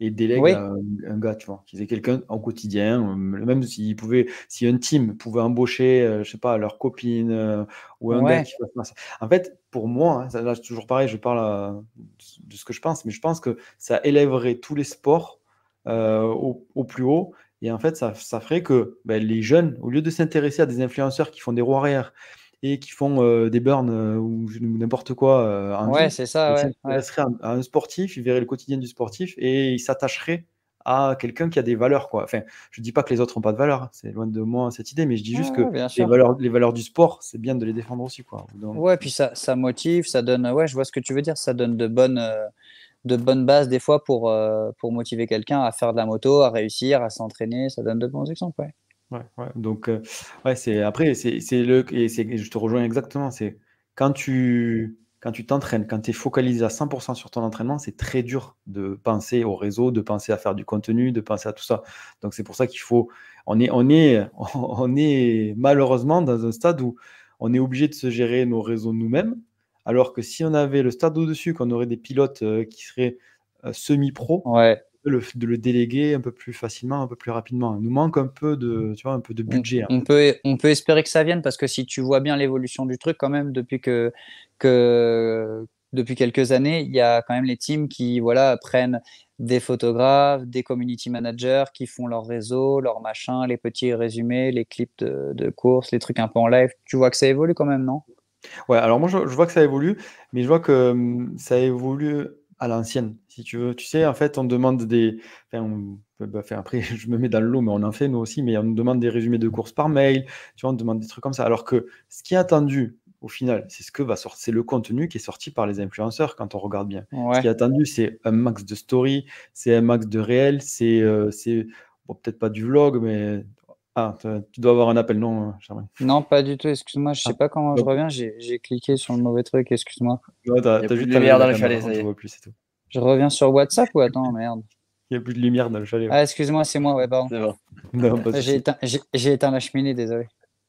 et délègue un, gars, tu vois, qu'ils aient quelqu'un en quotidien, euh, même s'ils pouvaient, si un team pouvait embaucher, euh, je sais pas, leur copine euh, ou un gars qui fasse En fait, pour moi, hein, là, c'est toujours pareil, je parle de ce que je pense, mais je pense que ça élèverait tous les sports au, plus haut. Et en fait, ça, ça ferait que ben, les jeunes, au lieu de s'intéresser à des influenceurs qui font des roues arrière, et qui font euh, des burns euh, ou n'importe quoi. Euh, ouais, c'est ça. Ouais, à un sportif, il verrait le quotidien du sportif et il s'attacherait à quelqu'un qui a des valeurs. Quoi. Enfin, je dis pas que les autres n'ont pas de valeurs, hein, c'est loin de moi cette idée, mais je dis juste que les valeurs, les valeurs du sport, c'est bien de les défendre aussi. Quoi. Ouais, puis ça, ça motive, ça donne. Ouais, je vois ce que tu veux dire, ça donne de bonnes. de bonnes bases des fois pour, pour motiver quelqu'un à faire de la moto, à réussir, à s'entraîner, ça donne de bons exemples. Ouais. Ouais, ouais, donc, euh, ouais, c'est après, c'est le et c'est je te rejoins exactement, c'est quand tu quand tu t'entraînes, quand tu es focalisé à 100% sur ton entraînement, c'est très dur de penser au réseau, de penser à faire du contenu, de penser à tout ça. Donc c'est pour ça qu'il faut on est on est on est malheureusement dans un stade où on est obligé de se gérer nos réseaux nous-mêmes, alors que si on avait le stade au-dessus, qu'on aurait des pilotes, euh, qui seraient, euh, semi-pro Ouais de le déléguer un peu plus facilement, un peu plus rapidement. Il nous manque un peu de, tu vois, un peu de budget. On, peut, on peut espérer que ça vienne parce que si tu vois bien l'évolution du truc, quand même, depuis que, que depuis quelques années, il y a quand même les teams qui voilà prennent des photographes, des community managers qui font leur réseau, leur machin, les petits résumés, les clips de, de courses, les trucs un peu en live. Tu vois que ça évolue quand même, non? Ouais, alors moi je, je, vois que ça évolue, mais je vois que hum, ça évolue à l'ancienne, si tu veux. Tu sais, en fait, on demande des. Enfin, bah, après, je me mets dans le lot, mais on en fait nous aussi, mais on nous demande des résumés de courses par mail, tu vois, on demande des trucs comme ça. Alors que ce qui est attendu, au final, c'est ce que va sortir, c'est le contenu qui est sorti par les influenceurs quand on regarde bien. Ce qui est attendu, c'est un max de story, c'est un max de réel, c'est, euh, bon, peut-être pas du vlog, mais ah, tu dois avoir un appel, non Non, pas du tout, excuse-moi, je sais ah. pas comment je reviens, j'ai cliqué sur le mauvais truc, excuse-moi. Ouais, t'as, juste de lumière dans le chalet, ça tout. Je reviens sur WhatsApp ou attends, merde Il n'y a plus de lumière dans le chalet. Ah, excuse-moi, c'est moi, ouais, pardon. j'ai, éteint, j'ai, éteint la cheminée, désolé.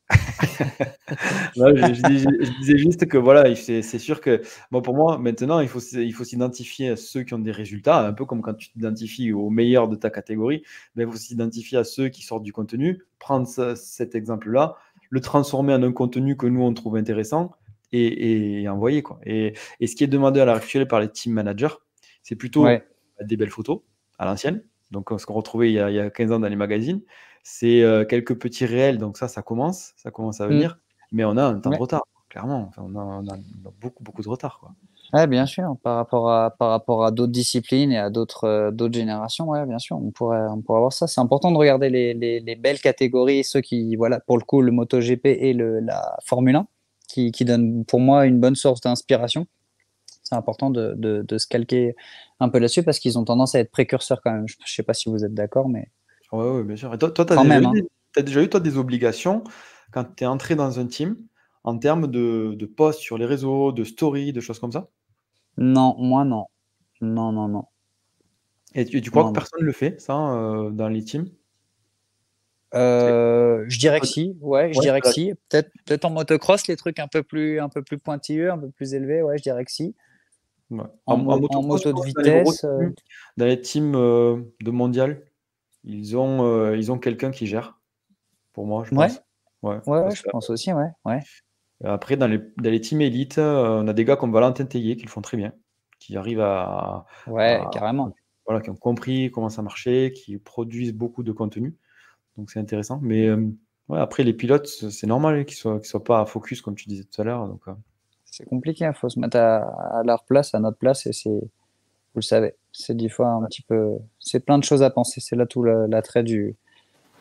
je, disais juste que voilà, c'est sûr que bon, pour moi, maintenant, il faut, il faut s'identifier à ceux qui ont des résultats, un peu comme quand tu t'identifies aux meilleurs de ta catégorie, mais il faut s'identifier à ceux qui sortent du contenu, prendre cet exemple-là, le transformer en un contenu que nous, on trouve intéressant et, envoyer. Quoi. Et, et, ce qui est demandé à l'heure actuelle par les team managers, c'est plutôt des belles photos à l'ancienne, donc ce qu'on retrouvait il y, a, il y, a, 15 ans dans les magazines, c'est euh, quelques petits réels, donc ça, ça commence, ça commence à mmh. venir, mais on a un temps de retard, clairement. on, a, beaucoup, beaucoup de retard. Quoi. Ouais, bien sûr, par rapport à, par rapport à d'autres disciplines et à d'autres euh, d'autres générations, ouais, bien sûr, on pourrait, on pourrait avoir ça. C'est important de regarder les, les, les, belles catégories, ceux qui, voilà, pour le coup, le MotoGP et le, la Formule 1, qui, qui donnent pour moi une bonne source d'inspiration. C'est important de, de, de, se calquer un peu là-dessus parce qu'ils ont tendance à être précurseurs quand même. Je ne sais pas si vous êtes d'accord, mais. Ouais, ouais, bien sûr. Et toi, tu as, hein. as, déjà eu toi, des obligations quand tu es entré dans un team en termes de, de posts sur les réseaux, de stories, de choses comme ça? Non, moi non. Non, non, non. Et tu, tu crois que personne ne le fait, ça, euh, dans les teams? Euh, je dirais que si, ouais, je dirais que si. Peut-être peut en motocross, les trucs un peu plus un peu plus pointilleux, un peu plus élevés, ouais, je dirais que si. En, en, moto de vitesse. Euh, dans les, teams de mondial, ils ont, ils ont quelqu'un qui gère. Pour moi, je pense. Ouais, ouais, je pense aussi, ouais. ouais. Après, dans les, dans les teams élites, euh, on a des gars comme Valentin Tellier qui le font très bien, qui arrivent à. Ouais, carrément. Voilà, qui ont compris comment ça marchait, qui produisent beaucoup de contenu. Donc c'est intéressant. Mais euh, ouais, après, les pilotes, c'est normal qu'ils ne soient, soient pas à focus, comme tu disais tout à l'heure. Donc, euh. C'est compliqué, il hein. faut se mettre à, leur place, à notre place, et c'est. Vous le savez, c'est des fois un petit peu. C'est plein de choses à penser. C'est là tout l'attrait du,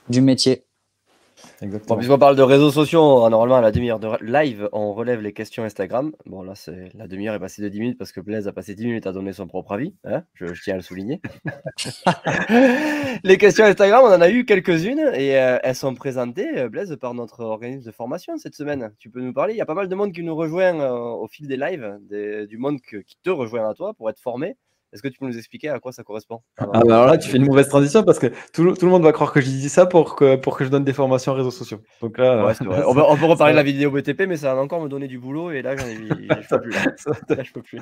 du métier. Exactement. Bon, puisqu'on parle de réseaux sociaux, normalement à la demi-heure de live, on relève les questions Instagram. Bon, là, c'est la demi-heure est passée de 10 minutes parce que Blaise a passé 10 minutes à donner son propre avis. Hein, je, tiens à le souligner. les questions Instagram, on en a eu quelques-unes et euh, elles sont présentées, euh, Blaise, par notre organisme de formation cette semaine. Tu peux nous parler? Il y a pas mal de monde qui nous rejoint euh, au fil des lives, du monde qui te rejoint à toi pour être formé. Est-ce que tu peux nous expliquer à quoi ça correspond? Ah, bah alors là, tu fais une mauvaise transition parce que tout, le monde va croire que je dis ça pour que, pour que je donne des formations réseaux sociaux. Donc là, on, peut, reparler de la vidéo BTP, mais ça va encore me donner du boulot et là, j'en ai, je peux plus. je peux plus.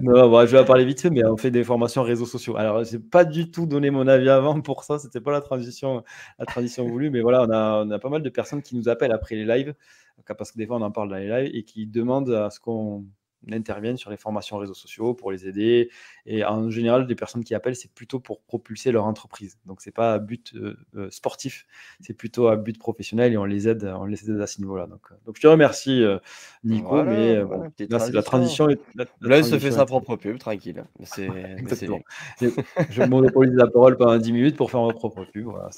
Non, bah, je vais en parler vite fait, mais on fait des formations réseaux sociaux. Alors, j'ai pas du tout donné mon avis avant pour ça. C'était pas la transition, la transition voulue, mais voilà, on a, on a pas mal de personnes qui nous appellent après les lives, parce que des fois, on en parle dans les lives et qui demandent à ce qu'on interviennent sur les formations réseaux sociaux pour les aider. Et en général, les personnes qui appellent, c'est plutôt pour propulser leur entreprise. Donc, c'est pas à but euh, euh, sportif, c'est plutôt à but professionnel et on les aide, on les aide à ce niveau-là. Donc, euh, donc je te remercie, Nico. mais la transition. Là, il se fait sa propre pub, tranquille. C'est, je monopolise la parole pendant 10 minutes pour faire ma propre pub. Voilà,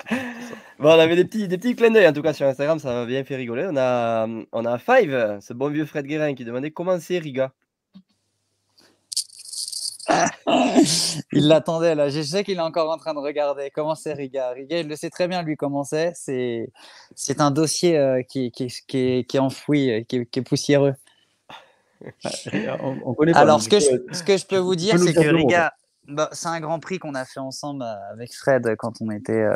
bon, on avait des petits, des petits clins d'œil en tout cas sur Instagram, ça m'a bien fait rigoler. On a, on a Five, ce bon vieux Fred Guérin, qui demandait comment c'est Riga. il l'attendait là. Je sais qu'il est encore en train de regarder comment c'est Riga? Riga, il le sait très bien lui comment c'est. C'est, c'est un dossier euh, qui, qui, qui, est, qui, est, enfoui, euh, qui est, poussiéreux. on, connaît pas, Alors, ce que, je, ce que je peux vous dire, c'est que Riga, bah, c'est un grand prix qu'on a fait ensemble euh, avec Fred quand on était,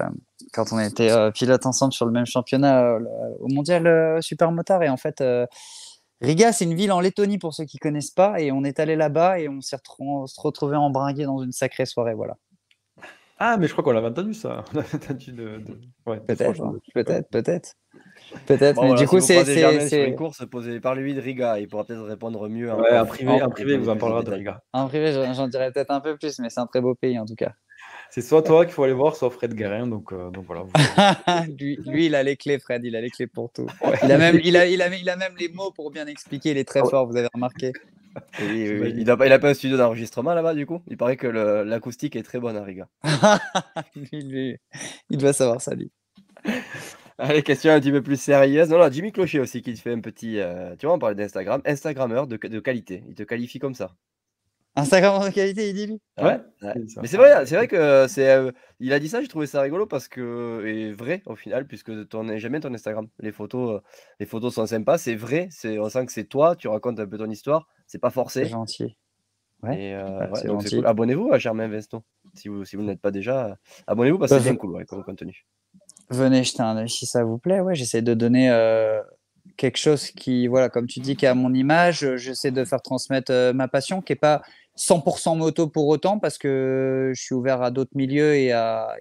quand on était pilote ensemble sur le même championnat au mondial Super Motard. Et en fait, Riga, c'est une ville en Lettonie pour ceux qui connaissent pas, et on est allé là-bas et on s'est retrouvé embringué dans une sacrée soirée, voilà. Ah, mais je crois qu'on l'avait entendu ça. peut-être, hein. peut-être, peut-être. Peut-être, mais du coup, c'est. c'est une course posée par lui de Riga. Il pourra peut-être répondre mieux. Ouais, en, privé, en, privé, vous en parlera de Riga. En privé, j'en dirais peut-être un peu plus, mais c'est un très beau pays en tout cas. C'est soit toi qu'il faut aller voir, soit Fred Guérin. Donc, euh, donc voilà. lui, lui, il a les clés, Fred. Il a les clés pour tout. Il, a même, il, a, il, a, il a même les mots pour bien expliquer. Il est très fort, vous avez remarqué. Il n'a pas un studio d'enregistrement là-bas, du coup? Il paraît que l'acoustique est très bonne à Riga. il doit savoir ça, lui. Allez, question un petit peu plus sérieuse. Non, Jimmy Clocher aussi qui te fait un petit. Euh, tu vois, on parlait d'Instagram. Instagrammeur de, de qualité. Il te qualifie comme ça. Instagram de qualité, il dit lui. Ouais. Mais c'est vrai, c'est vrai que c'est. Euh, il a dit ça, j'ai trouvé ça rigolo parce que et vrai au final, puisque jamais ton Instagram. Les photos, euh, les photos sont sympas, c'est vrai. C'est, on sent que c'est toi. Tu racontes un peu ton histoire. C'est pas forcé. C'est gentil. Ouais. Euh, abonnez-vous à Germain Veston. Si vous, si vous n'êtes pas déjà, abonnez-vous parce que c'est bien cool comme contenu. Venez jeter un œil si ça vous plaît. Ouais, j'essaie de donner quelque chose qui, voilà, comme tu dis, qui est à mon image. J'essaie de faire transmettre ma passion, qui est pas 100% moto pour autant parce que je suis ouvert à d'autres milieux et à,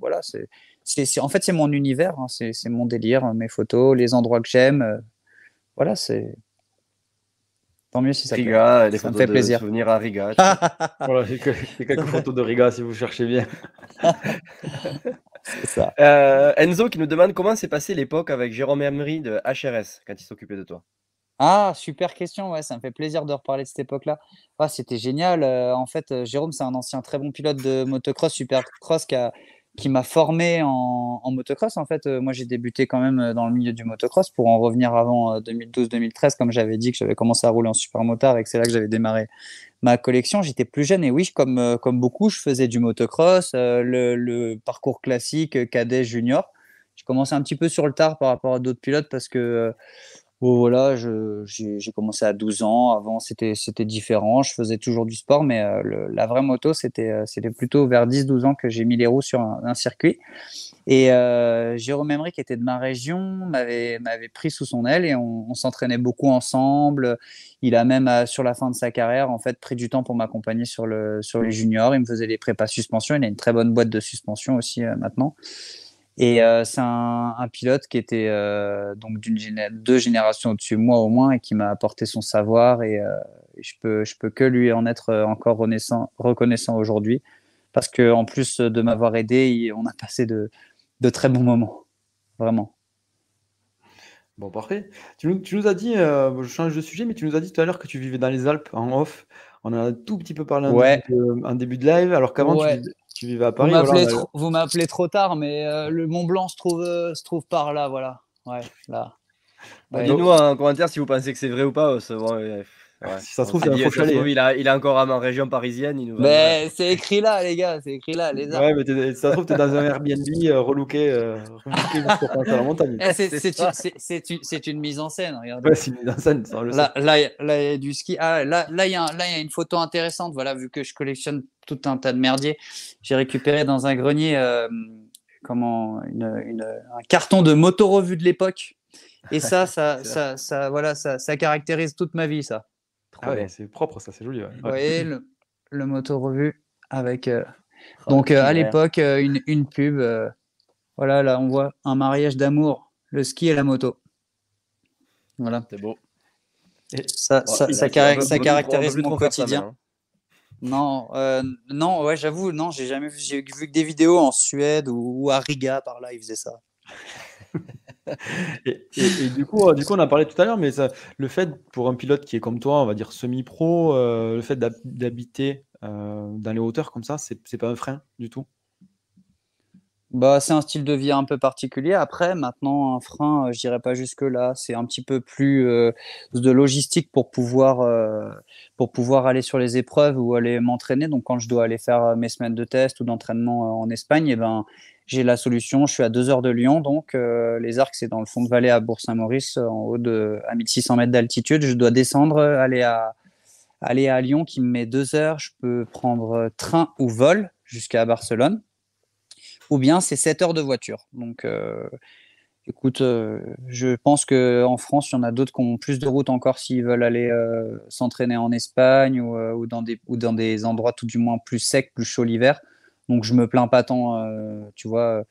voilà, c'est, c'est, en fait c'est mon univers, hein, c'est, mon délire, mes photos, les endroits que j'aime, euh, voilà, c'est tant mieux si ça, Riga, ça me fait plaisir. Souvenir à Riga. voilà, j'ai quelques photos de Riga si vous cherchez bien. c'est ça. Euh, Enzo qui nous demande comment s'est passée l'époque avec Jérôme Emery de HRS quand il s'occupait de toi? Ah, super question, ouais, ça me fait plaisir de reparler de cette époque-là. Ah, c'était génial. en fait, Jérôme, c'est un ancien très bon pilote de motocross, supercross, qui qui m'a formé en, motocross. En fait, euh, moi, j'ai débuté quand même euh, dans le milieu du motocross pour en revenir avant 2012-2013, euh, comme j'avais dit que j'avais commencé à rouler en supermotard et que c'est là que j'avais démarré ma collection. J'étais plus jeune et oui, comme, comme beaucoup, je faisais du motocross, le, parcours classique, cadet, junior. J'ai commencé un petit peu sur le tard par rapport à d'autres pilotes parce que voilà, j'ai commencé à 12 ans. Avant, c'était différent. Je faisais toujours du sport, mais euh, la vraie moto, euh, c'était plutôt vers 10-12 ans que j'ai mis les roues sur un, circuit. Et euh, Jérôme Emery, qui était de ma région, m'avait pris sous son aile et on, s'entraînait beaucoup ensemble. Il a même, sur la fin de sa carrière, en fait, pris du temps pour m'accompagner sur, le, sur les juniors. Il me faisait les prépas suspension. Il a une très bonne boîte de suspension aussi maintenant. Et euh, c'est un, pilote qui était euh, donc d'une deux générations au-dessus de moi au moins et qui m'a apporté son savoir et, euh, je peux je peux que lui en être encore reconnaissant, reconnaissant aujourd'hui parce que en plus de m'avoir aidé, on a passé de, de très bons moments, vraiment. Bon, parfait. Tu nous, tu nous as dit, je change de sujet, mais tu nous as dit tout à l'heure que tu vivais dans les Alpes en off. On a un tout petit peu parlé en, début, de, live. Alors qu'avant, tu, tu vivais à Paris. Vous m'appelez trop, tard, mais euh, le Mont Blanc se trouve, euh, se trouve par là, voilà. Ouais, là. Bah, Dites-nous en commentaire si vous pensez que c'est vrai ou pas. si ça se trouve, c'est un faux il, il, a, il a encore en région parisienne. Il nous mais c'est écrit là, les gars, c'est écrit là. Les ouais, mais ça se trouve, tu es dans un Airbnb euh, relooké, euh, pour la montagne. Eh, c'est une, une, mise en scène. Regarde. Ouais, c'est une mise en scène. Ça, là, là, là, il y a du ski. Ah, là, là, il y a une photo intéressante. Voilà, vu que je collectionne tout un tas de merdier, j'ai récupéré dans un grenier euh, comment, une, une, un carton de moto revue de l'époque. Et ça, ça, ça, ça, voilà, ça, ça caractérise toute ma vie, ça. Ah ouais, c'est propre, ça, c'est joli. Vous voyez le, le moto revue avec. Euh, oh, donc euh, à l'époque, euh, une, une, pub. voilà, là, on voit un mariage d'amour, le ski et la moto. Voilà. C'est beau. Et ça, ça, ça, caractérise mon quotidien. Non, non, ouais, j'avoue, non, j'ai jamais vu, j'ai vu que des vidéos en Suède ou, à Riga par là, ils faisaient ça. et, du, coup, du coup, on a parlé tout à l'heure, mais ça, le fait pour un pilote qui est comme toi, on va dire semi-pro, euh, le fait d'habiter euh, dans les hauteurs comme ça, c'est pas un frein du tout? Bah, c'est un style de vie un peu particulier. Après, maintenant, un frein, euh, je dirais pas jusque-là. C'est un petit peu plus de logistique pour pouvoir, pour pouvoir aller sur les épreuves ou aller m'entraîner. Donc, quand je dois aller faire mes semaines de test ou d'entraînement en Espagne, eh ben, j'ai la solution. Je suis à deux heures de Lyon, donc euh, les arcs, c'est dans le fond de vallée à Bourg-Saint-Maurice, en haut de à 1600 mètres d'altitude. Je dois descendre, aller à, aller à Lyon qui me met deux heures. Je peux prendre train ou vol jusqu'à Barcelone, ou bien c'est 7 heures de voiture. Donc, euh, écoute, euh, je pense qu'en France, il y en a d'autres qui ont plus de routes encore s'ils veulent aller s'entraîner en Espagne ou, dans des, ou dans des endroits tout du moins plus secs, plus chauds l'hiver. Donc je me plains pas tant, euh, tu vois,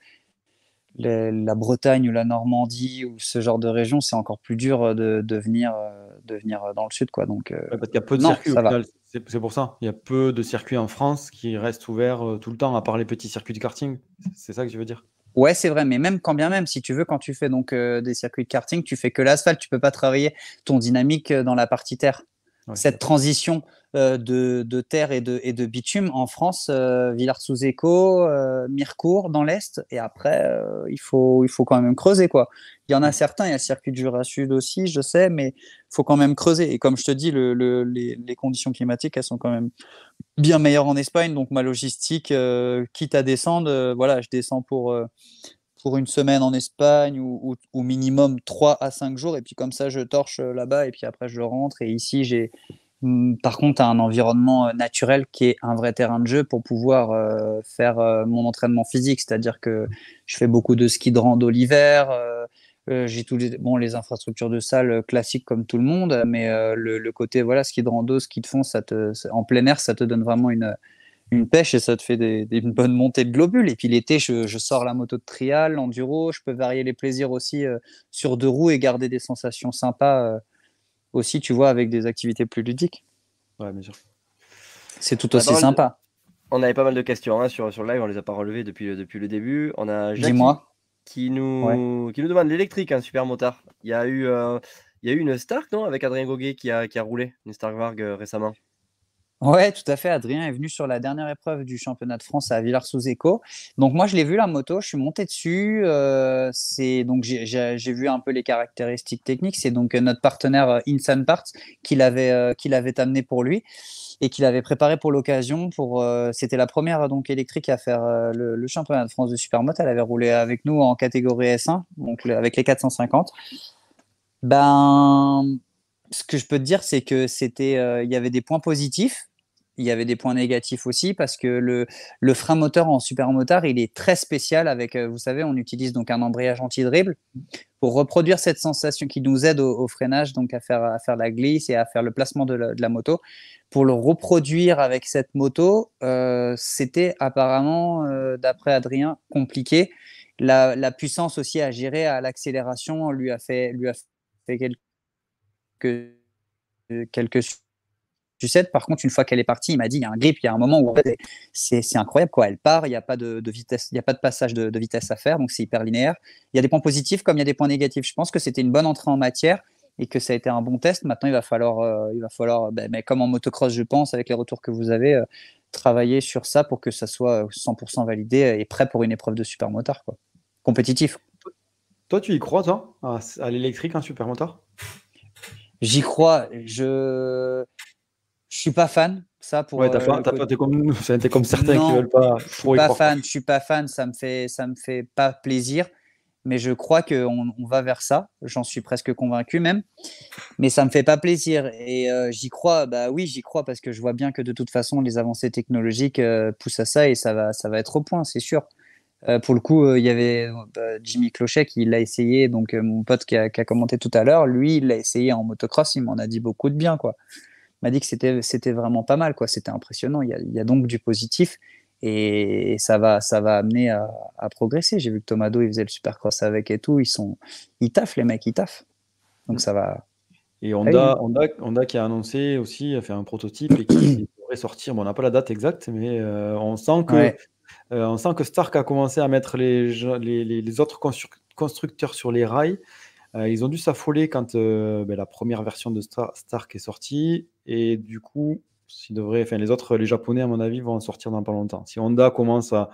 la Bretagne ou la Normandie ou ce genre de région, c'est encore plus dur de, de, venir, euh, de venir dans le sud. Quoi. Donc, euh, parce qu'il y a peu de circuits C'est pour ça. Il y a peu de circuits en France qui restent ouverts tout le temps, à part les petits circuits de karting. C'est ça que tu veux dire Ouais, c'est vrai, mais même quand bien même, si tu veux, quand tu fais donc des circuits de karting, tu fais que l'asphalte, tu peux pas travailler ton dynamique dans la partie terre. Cette transition euh, de, terre et de, et de bitume en France, euh, Villars-sous-Écho, euh, Mirecourt dans l'Est, et après, il, faut, il faut quand même creuser. quoi. Il y en a certains, il y a le circuit du Jura Sud aussi, je sais, mais il faut quand même creuser. Et comme je te dis, le, les, conditions climatiques, elles sont quand même bien meilleures en Espagne, donc ma logistique, quitte à descendre, voilà, je descends pour pour une semaine en Espagne ou, ou, minimum 3 à 5 jours. Et puis comme ça, je torche là-bas et puis après, je rentre. Et ici, j'ai, par contre, un environnement euh, naturel qui est un vrai terrain de jeu pour pouvoir euh, faire euh, mon entraînement physique. C'est-à-dire que je fais beaucoup de ski de rando l'hiver. j'ai tous les, bon, les infrastructures de salle classiques comme tout le monde, mais le, côté voilà, ski de rando, ski de fond, ça te, en plein air, ça te donne vraiment une, une pêche et ça te fait des, une bonne montée de globules. Et puis l'été, je, je, sors la moto de trial, l'enduro, je peux varier les plaisirs aussi sur deux roues et garder des sensations sympas aussi, tu vois, avec des activités plus ludiques. Ouais, bien sûr. C'est tout aussi sympa. On avait pas mal de questions hein, sur, sur le live, on les a pas relevées depuis, depuis le début. On a Jackie qui nous, qui nous demande l'électrique, un super motard. Il y a eu, euh, il il y a eu une Stark, non Avec Adrien Goguet qui a, qui a roulé une Stark Varg récemment. Ouais, tout à fait. Adrien est venu sur la dernière épreuve du championnat de France à Villars-sous-Écho. Donc moi, je l'ai vu la moto, je suis monté dessus. Euh, c'est donc j'ai vu un peu les caractéristiques techniques. C'est donc notre partenaire euh, Insan Parts qui l'avait euh, qui amené pour lui et qui l'avait préparé pour l'occasion. Pour c'était la première donc électrique à faire le, championnat de France de supermoto. Elle avait roulé avec nous en catégorie S1, donc avec les 450. Ben ce que je peux te dire, c'est que c'était, il y avait des points positifs il y avait des points négatifs aussi parce que le, frein moteur en supermotard, il est très spécial avec, euh, vous savez, on utilise donc un embrayage anti-dribble pour reproduire cette sensation qui nous aide au, freinage, donc à faire, la glisse et à faire le placement de la, moto. Pour le reproduire avec cette moto, euh, c'était apparemment, euh, d'après Adrien, compliqué. La, puissance aussi à gérer à l'accélération lui a fait, lui a fait quelques sais, par contre, une fois qu'elle est partie, il m'a dit il y a un grip, il y a un moment où c'est incroyable. Quoi. Elle part, il n'y a pas de, n'y a pas de passage de, vitesse à faire, donc c'est hyper linéaire. Il y a des points positifs comme il y a des points négatifs. Je pense que c'était une bonne entrée en matière et que ça a été un bon test. Maintenant, il va falloir, euh, il va falloir ben, mais comme en motocross, je pense, avec les retours que vous avez, euh, travailler sur ça pour que ça soit 100% validé et prêt pour une épreuve de supermotard, quoi. compétitif. Toi, tu y crois, toi, à, l'électrique, un supermotard J'y crois. Je je suis pas fan. Ça pour. Ouais, t'as euh, pas, comme comme certains qui veulent pas. Je suis pas fan. Je suis pas fan. Ça me fait, ça me fait pas plaisir. Mais je crois qu'on on va vers ça. J'en suis presque convaincu même. Mais ça me fait pas plaisir. Et euh, j'y crois. Bah oui, j'y crois parce que je vois bien que de toute façon les avancées technologiques euh, poussent à ça et ça va, ça va être au point, c'est sûr. Pour le coup, il y avait bah, Jimmy Clochet qui l'a essayé, donc mon pote qui a, qui a, commenté tout à l'heure, lui, il l'a essayé en motocross, il m'en a dit beaucoup de bien, quoi. M'a dit que c'était c'était vraiment pas mal quoi. C'était impressionnant. Il y, a, il y, a, donc du positif et ça va ça va amener à, à progresser. J'ai vu que Tomado il faisait le supercross avec et tout. Ils sont ils taffent les mecs ils taffent. Donc ça va. Et Honda, Honda, Honda qui a annoncé aussi a fait un prototype et qui devrait sortir. Bon on n'a pas la date exacte mais euh, on sent que euh, on sent que Stark a commencé à mettre les, les, les autres constructeurs sur les rails euh, ils ont dû s'affoler quand euh, ben, la première version de Star Stark est sortie. Et du coup, enfin, les autres, les Japonais, à mon avis, vont en sortir dans pas longtemps. Si Honda commence à,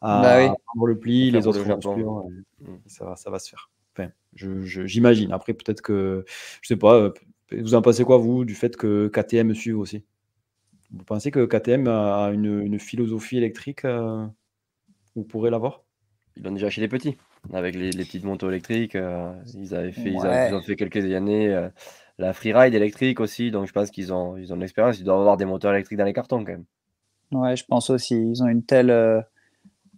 bah prendre le pli, les autres vont suivre. Mm. Ça, va, ça va se faire. Enfin, j'imagine. Après, peut-être que, je sais pas, vous en pensez quoi, vous, du fait que KTM suive aussi? Vous pensez que KTM a une, une philosophie électrique Vous pourrez l'avoir? Ils l'ont déjà chez les petits avec les, petites motos électriques. Euh, ils avaient fait, ils, ont fait quelques années euh, la freeride électrique aussi, donc je pense qu'ils ont, ils ont de l'expérience. Ils doivent avoir des moteurs électriques dans les cartons quand même. Ouais, je pense aussi. Ils ont une telle euh,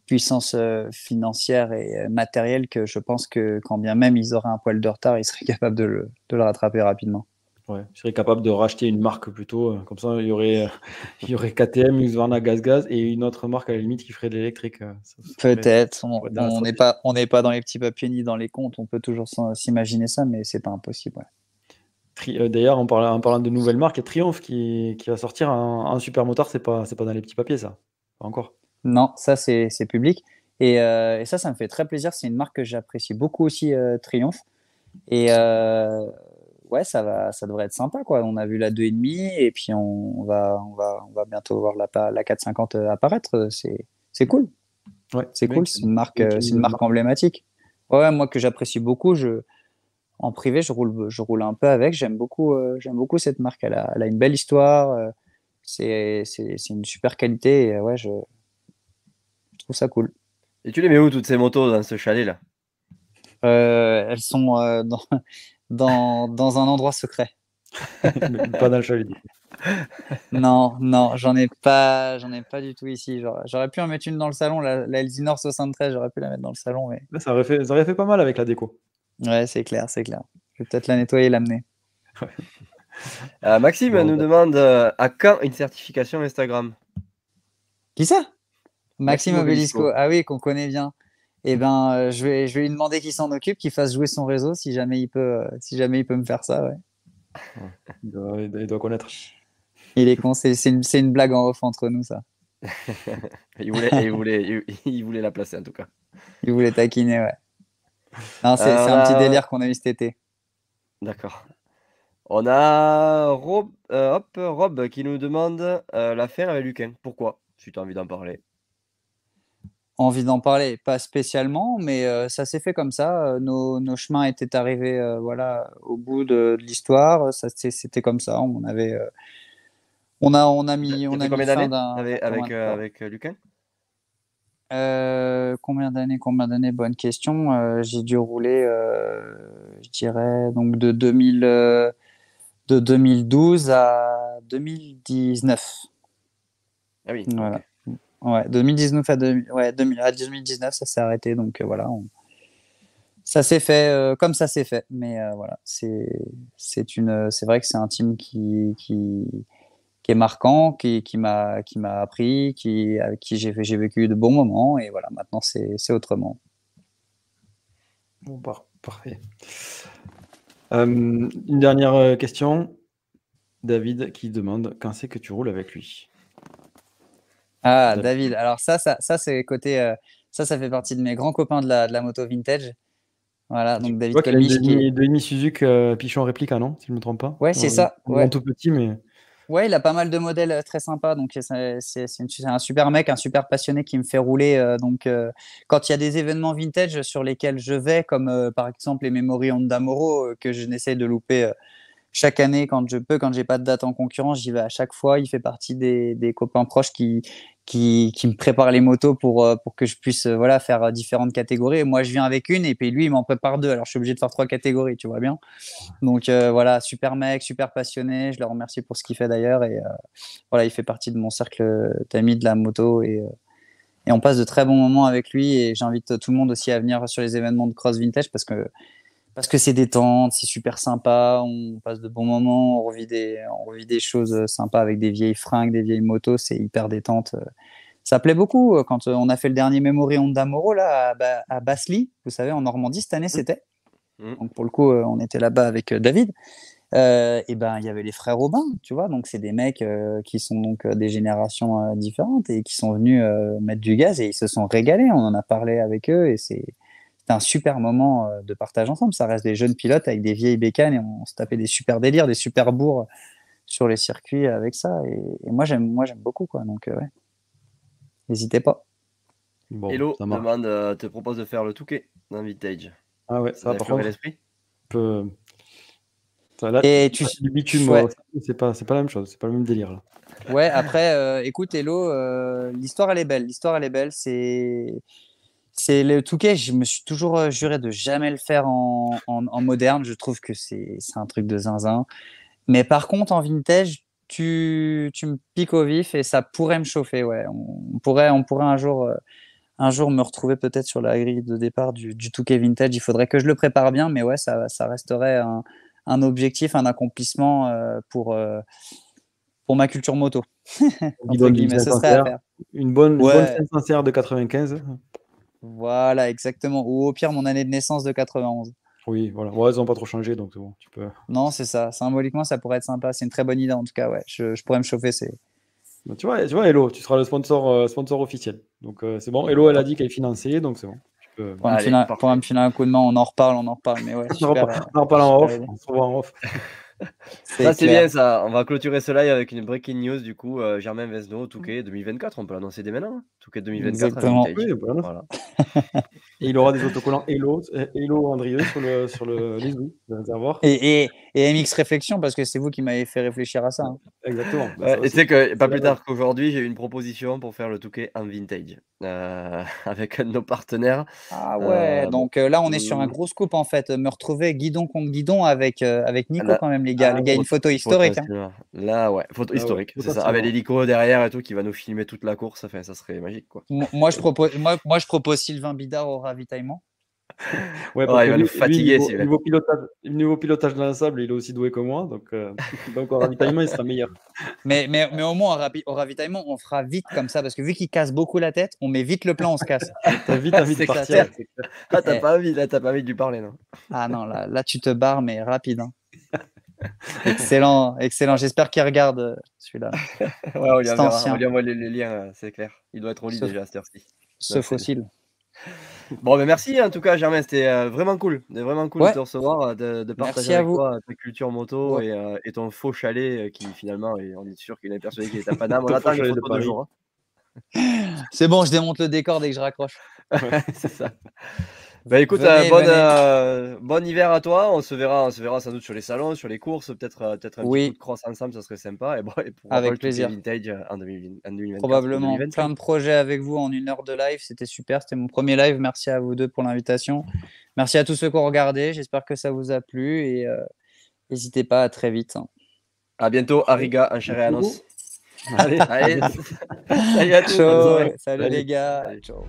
puissance financière et matérielle que je pense que quand bien même ils auraient un poil de retard, ils seraient capables de le, de le rattraper rapidement. Ouais, je serais capable de racheter une marque plutôt. Comme ça, il y aurait, il y aurait KTM, Husqvarna, Gaz Gaz et une autre marque à la limite qui ferait de l'électrique. Euh, Peut-être. On n'est pas, on n'est pas dans les petits papiers ni dans les comptes. On peut toujours s'imaginer ça, mais c'est pas impossible. Euh, d'ailleurs, en parlant, en parlant de nouvelles marques, il y a Triumph qui, qui va sortir un, super motard. C'est pas, c'est pas dans les petits papiers, ça. Pas encore. Non, ça c'est public. Et, euh, et, ça, ça me fait très plaisir. C'est une marque que j'apprécie beaucoup aussi, Triumph. Et ouais, ça va, ça devrait être sympa quoi. On a vu la 2,5 et puis on, va, on va, on va bientôt voir la, la 450 euh, apparaître. C'est, c'est cool. Ouais, c'est cool. C'est une marque, euh, c'est une marque emblématique. Ouais, moi que j'apprécie beaucoup. Je, en privé, je roule, je roule un peu avec. J'aime beaucoup, euh, j'aime beaucoup cette marque. Elle a, elle a une belle histoire. c'est, c'est, c'est une super qualité. Et, ouais, je, je trouve ça cool. Et tu les mets où toutes ces motos dans ce chalet là Elles sont dans dans, dans un endroit secret. pas dans le chalet. non, non, j'en ai pas, j'en ai pas du tout ici. J'aurais pu en mettre une dans le salon, la, la Elsinore 73, j'aurais pu la mettre dans le salon, mais. ça aurait fait, ça aurait fait pas mal avec la déco. Ouais, c'est clair, c'est clair. Je vais peut-être la nettoyer et l'amener. Euh, Maxime nous bah. demande euh, à quand une certification Instagram? Qui ça? Maxime, Maxime Obelisco. Ah oui, qu'on connaît bien et eh ben, euh, je, vais, je vais lui demander qu'il s'en occupe, qu'il fasse jouer son réseau si jamais il peut, euh, si jamais il peut me faire ça. Ouais. Il, doit, connaître. Il est con, c'est une, une, blague en off entre nous, ça. il, voulait, il, voulait, il, voulait la placer en tout cas. Il voulait taquiner, ouais. c'est un petit euh, délire qu'on a eu cet été. D'accord. On a Rob, hop, Rob qui nous demande l'affaire avec Luquin. Pourquoi? Si tu as envie d'en parler envie d'en parler, pas spécialement, mais euh, ça s'est fait comme ça. Euh, nos, nos, chemins étaient arrivés euh, voilà, au bout de, de l'histoire. C'était comme ça. On avait. on, a, on a mis. On a combien d'années avec, avec, avec Lucas? Combien d'années Combien d'années? Bonne question. J'ai dû rouler, je dirais, donc de, 2000, de 2012 à 2019. Ah oui. Voilà. Ouais, 2019 à, ouais, 2019, ça s'est arrêté. Donc euh, voilà, ça s'est fait euh, comme ça s'est fait. Mais euh, voilà, c'est une, c'est vrai que c'est un team qui, qui, qui est marquant, qui, qui m'a qui m'a appris, qui avec qui j'ai j'ai vécu de bons moments. Et voilà, maintenant c'est autrement. Bon, parfait. une dernière question. David qui demande quand c'est que tu roules avec lui? Ah, David. Alors ça, ça, ça c'est côté. Euh, ça, ça fait partie de mes grands copains de la, de la moto vintage. Voilà, donc David Colmich. Qui... Demi Suzuki euh, Pichon réplique, non Si je ne me trompe pas? Ouais, c'est ça. Ouais. tout petit, mais. Ouais, il a pas mal de modèles euh, très sympas. Donc, c'est un super mec, un super passionné qui me fait rouler. donc, quand il y a des événements vintage sur lesquels je vais, comme par exemple les Memory Honda Moro, que je n'essaie de louper chaque année quand je peux, quand j'ai pas de date en concurrence, j'y vais à chaque fois. Il fait partie des, copains proches qui, qui, me préparent les motos pour, euh, pour que je puisse euh, voilà, faire différentes catégories. moi, je viens avec une et puis lui, il m'en prépare deux. Alors, je suis obligé de faire trois catégories, tu vois bien. Donc, euh, voilà, super mec, super passionné. Je le remercie pour ce qu'il fait d'ailleurs. Et voilà, il fait partie de mon cercle d'amis de la moto. Et, et on passe de très bons moments avec lui. Et j'invite tout le monde aussi à venir sur les événements de Cross Vintage parce que parce que c'est détente, c'est super sympa, on passe de bons moments, on revit des, on revit des choses sympas avec des vieilles fringues, des vieilles motos, c'est hyper détente. Ça plaît beaucoup quand on a fait le dernier Memory Honda Moro là à, à Basly, vous savez, en Normandie cette année mmh. c'était. Mmh. Donc pour le coup, on était là-bas avec David. Euh, et ben il y avait les frères Robin, tu vois, donc c'est des mecs euh, qui sont donc des générations euh, différentes et qui sont venus mettre du gaz et ils se sont régalés. On en a parlé avec eux et c'est un super moment euh, de partage ensemble. Ça reste des jeunes pilotes avec des vieilles bécanes et on se tapait des super délires, des super bourgs sur les circuits avec ça. Et, moi, j'aime, moi, j'aime beaucoup, quoi. Donc, euh, n'hésitez pas. Hello demande, euh, te propose de faire le Touquet dans Vintage. Ah ouais, ça, va l'esprit. Peu... et tu du bitume, c'est pas, c'est pas la même chose, c'est pas le même délire là. Ouais, après, écoute, Hello, l'histoire elle est belle. L'histoire elle est belle. C'est c'est le Touquet, je me suis toujours euh, juré de jamais le faire en, moderne. Je trouve que c'est un truc de zinzin. Mais par contre, en vintage, tu, me piques au vif et ça pourrait me chauffer. Ouais. On, pourrait, on pourrait un jour, euh, un jour me retrouver peut-être sur la grille de départ du, du Touquet vintage. Il faudrait que je le prépare bien, mais ouais, ça, ça resterait un, objectif, un accomplissement euh, pour, pour ma culture moto. une, bonne, une bonne, bonne sincère de 95. Voilà, exactement. Ou au pire, mon année de naissance de 91. Oui, voilà. Ouais, ils n'ont pas trop changé, donc bon, tu peux. Non, c'est ça. Symboliquement, ça pourrait être sympa. C'est une très bonne idée, en tout cas. Ouais, je, pourrais me chauffer. C'est. Bah, tu vois, tu vois, Hello, tu seras le sponsor, euh, sponsor officiel. Donc euh, c'est bon. Hello, elle a dit qu'elle est financée, donc c'est bon. Pour, me filer, un coup de main, on en reparle, on en reparle. Mais ouais, on, en reparle en off. On se revoit en off. Ça, c'est bien ça. On va clôturer ce live avec une breaking news. Du coup, euh, Germain Vesno, Touquet 2024. On peut l'annoncer dès maintenant. Hein. Touquet 2024. Exactement. voilà. et il aura des autocollants Hello, Hello Andrieux sur le, sur le Et, et, et, MX Réflexion, parce que c'est vous qui m'avez fait réfléchir à ça. Hein. Exactement. Bah, et c'est que pas plus tard qu'aujourd'hui, j'ai eu une proposition pour faire le Touquet en vintage euh, avec nos partenaires. Ah ouais, euh, donc là, on est sur un gros scoop en fait. Me retrouver guidon contre guidon avec, avec Nico quand même les gars. Ah, une photo historique. Hein. Là, ouais, photo ah historique, c'est ça. Avec l'hélico derrière et tout qui va nous filmer toute la course, ça, ça serait magique. Quoi. Moi, je propose, moi, moi, je propose Sylvain Bidard au ravitaillement. Ouais, il va nous fatiguer. Niveau, niveau, pilotage, niveau pilotage dans la sable, il est aussi doué que moi. Donc, euh, donc au ravitaillement, il sera meilleur. Mais, mais, mais au moins, au ravitaillement, on fera vite comme ça. Parce que vu qu'il casse beaucoup la tête, on met vite le plan, on se casse. T'as vite envie de partir. Ah, t'as pas envie, là, t'as pas envie de lui parler, non? Ah non, là, là, tu te barres, mais rapide. Hein excellent, excellent. J'espère qu'il regarde euh, celui-là. ouais, on lui envoie les, liens, euh, c'est clair. Il doit être au lit déjà à cette Ce fossile. Bon, ben merci en tout cas, Germain. C'était vraiment cool. vraiment cool de te recevoir, de, partager avec toi ta culture moto et, ton faux chalet qui finalement, on est sûr qu'il est persuadé qu'il est à Paname. On attend les photos de jour. Hein. C'est bon, je démonte le décor dès que je raccroche. c'est ça. Bah écoute, euh, euh, bon hiver à toi. On se verra, on se verra sans doute sur les salons, sur les courses, peut-être euh, peut-être un petit coup de cross ensemble, ça serait sympa. Et bon, avec plaisir. Vintage en, 2020, Probablement. Plein de projets avec vous en une heure de live, c'était super. C'était mon premier live. Merci à vous deux pour l'invitation. Merci à tous ceux qui ont regardé. J'espère que ça vous a plu et n'hésitez pas. À très vite. Hein. À bientôt, Ariga, un cher et Allez, allez. salut à tous. Salut, les gars. Ciao.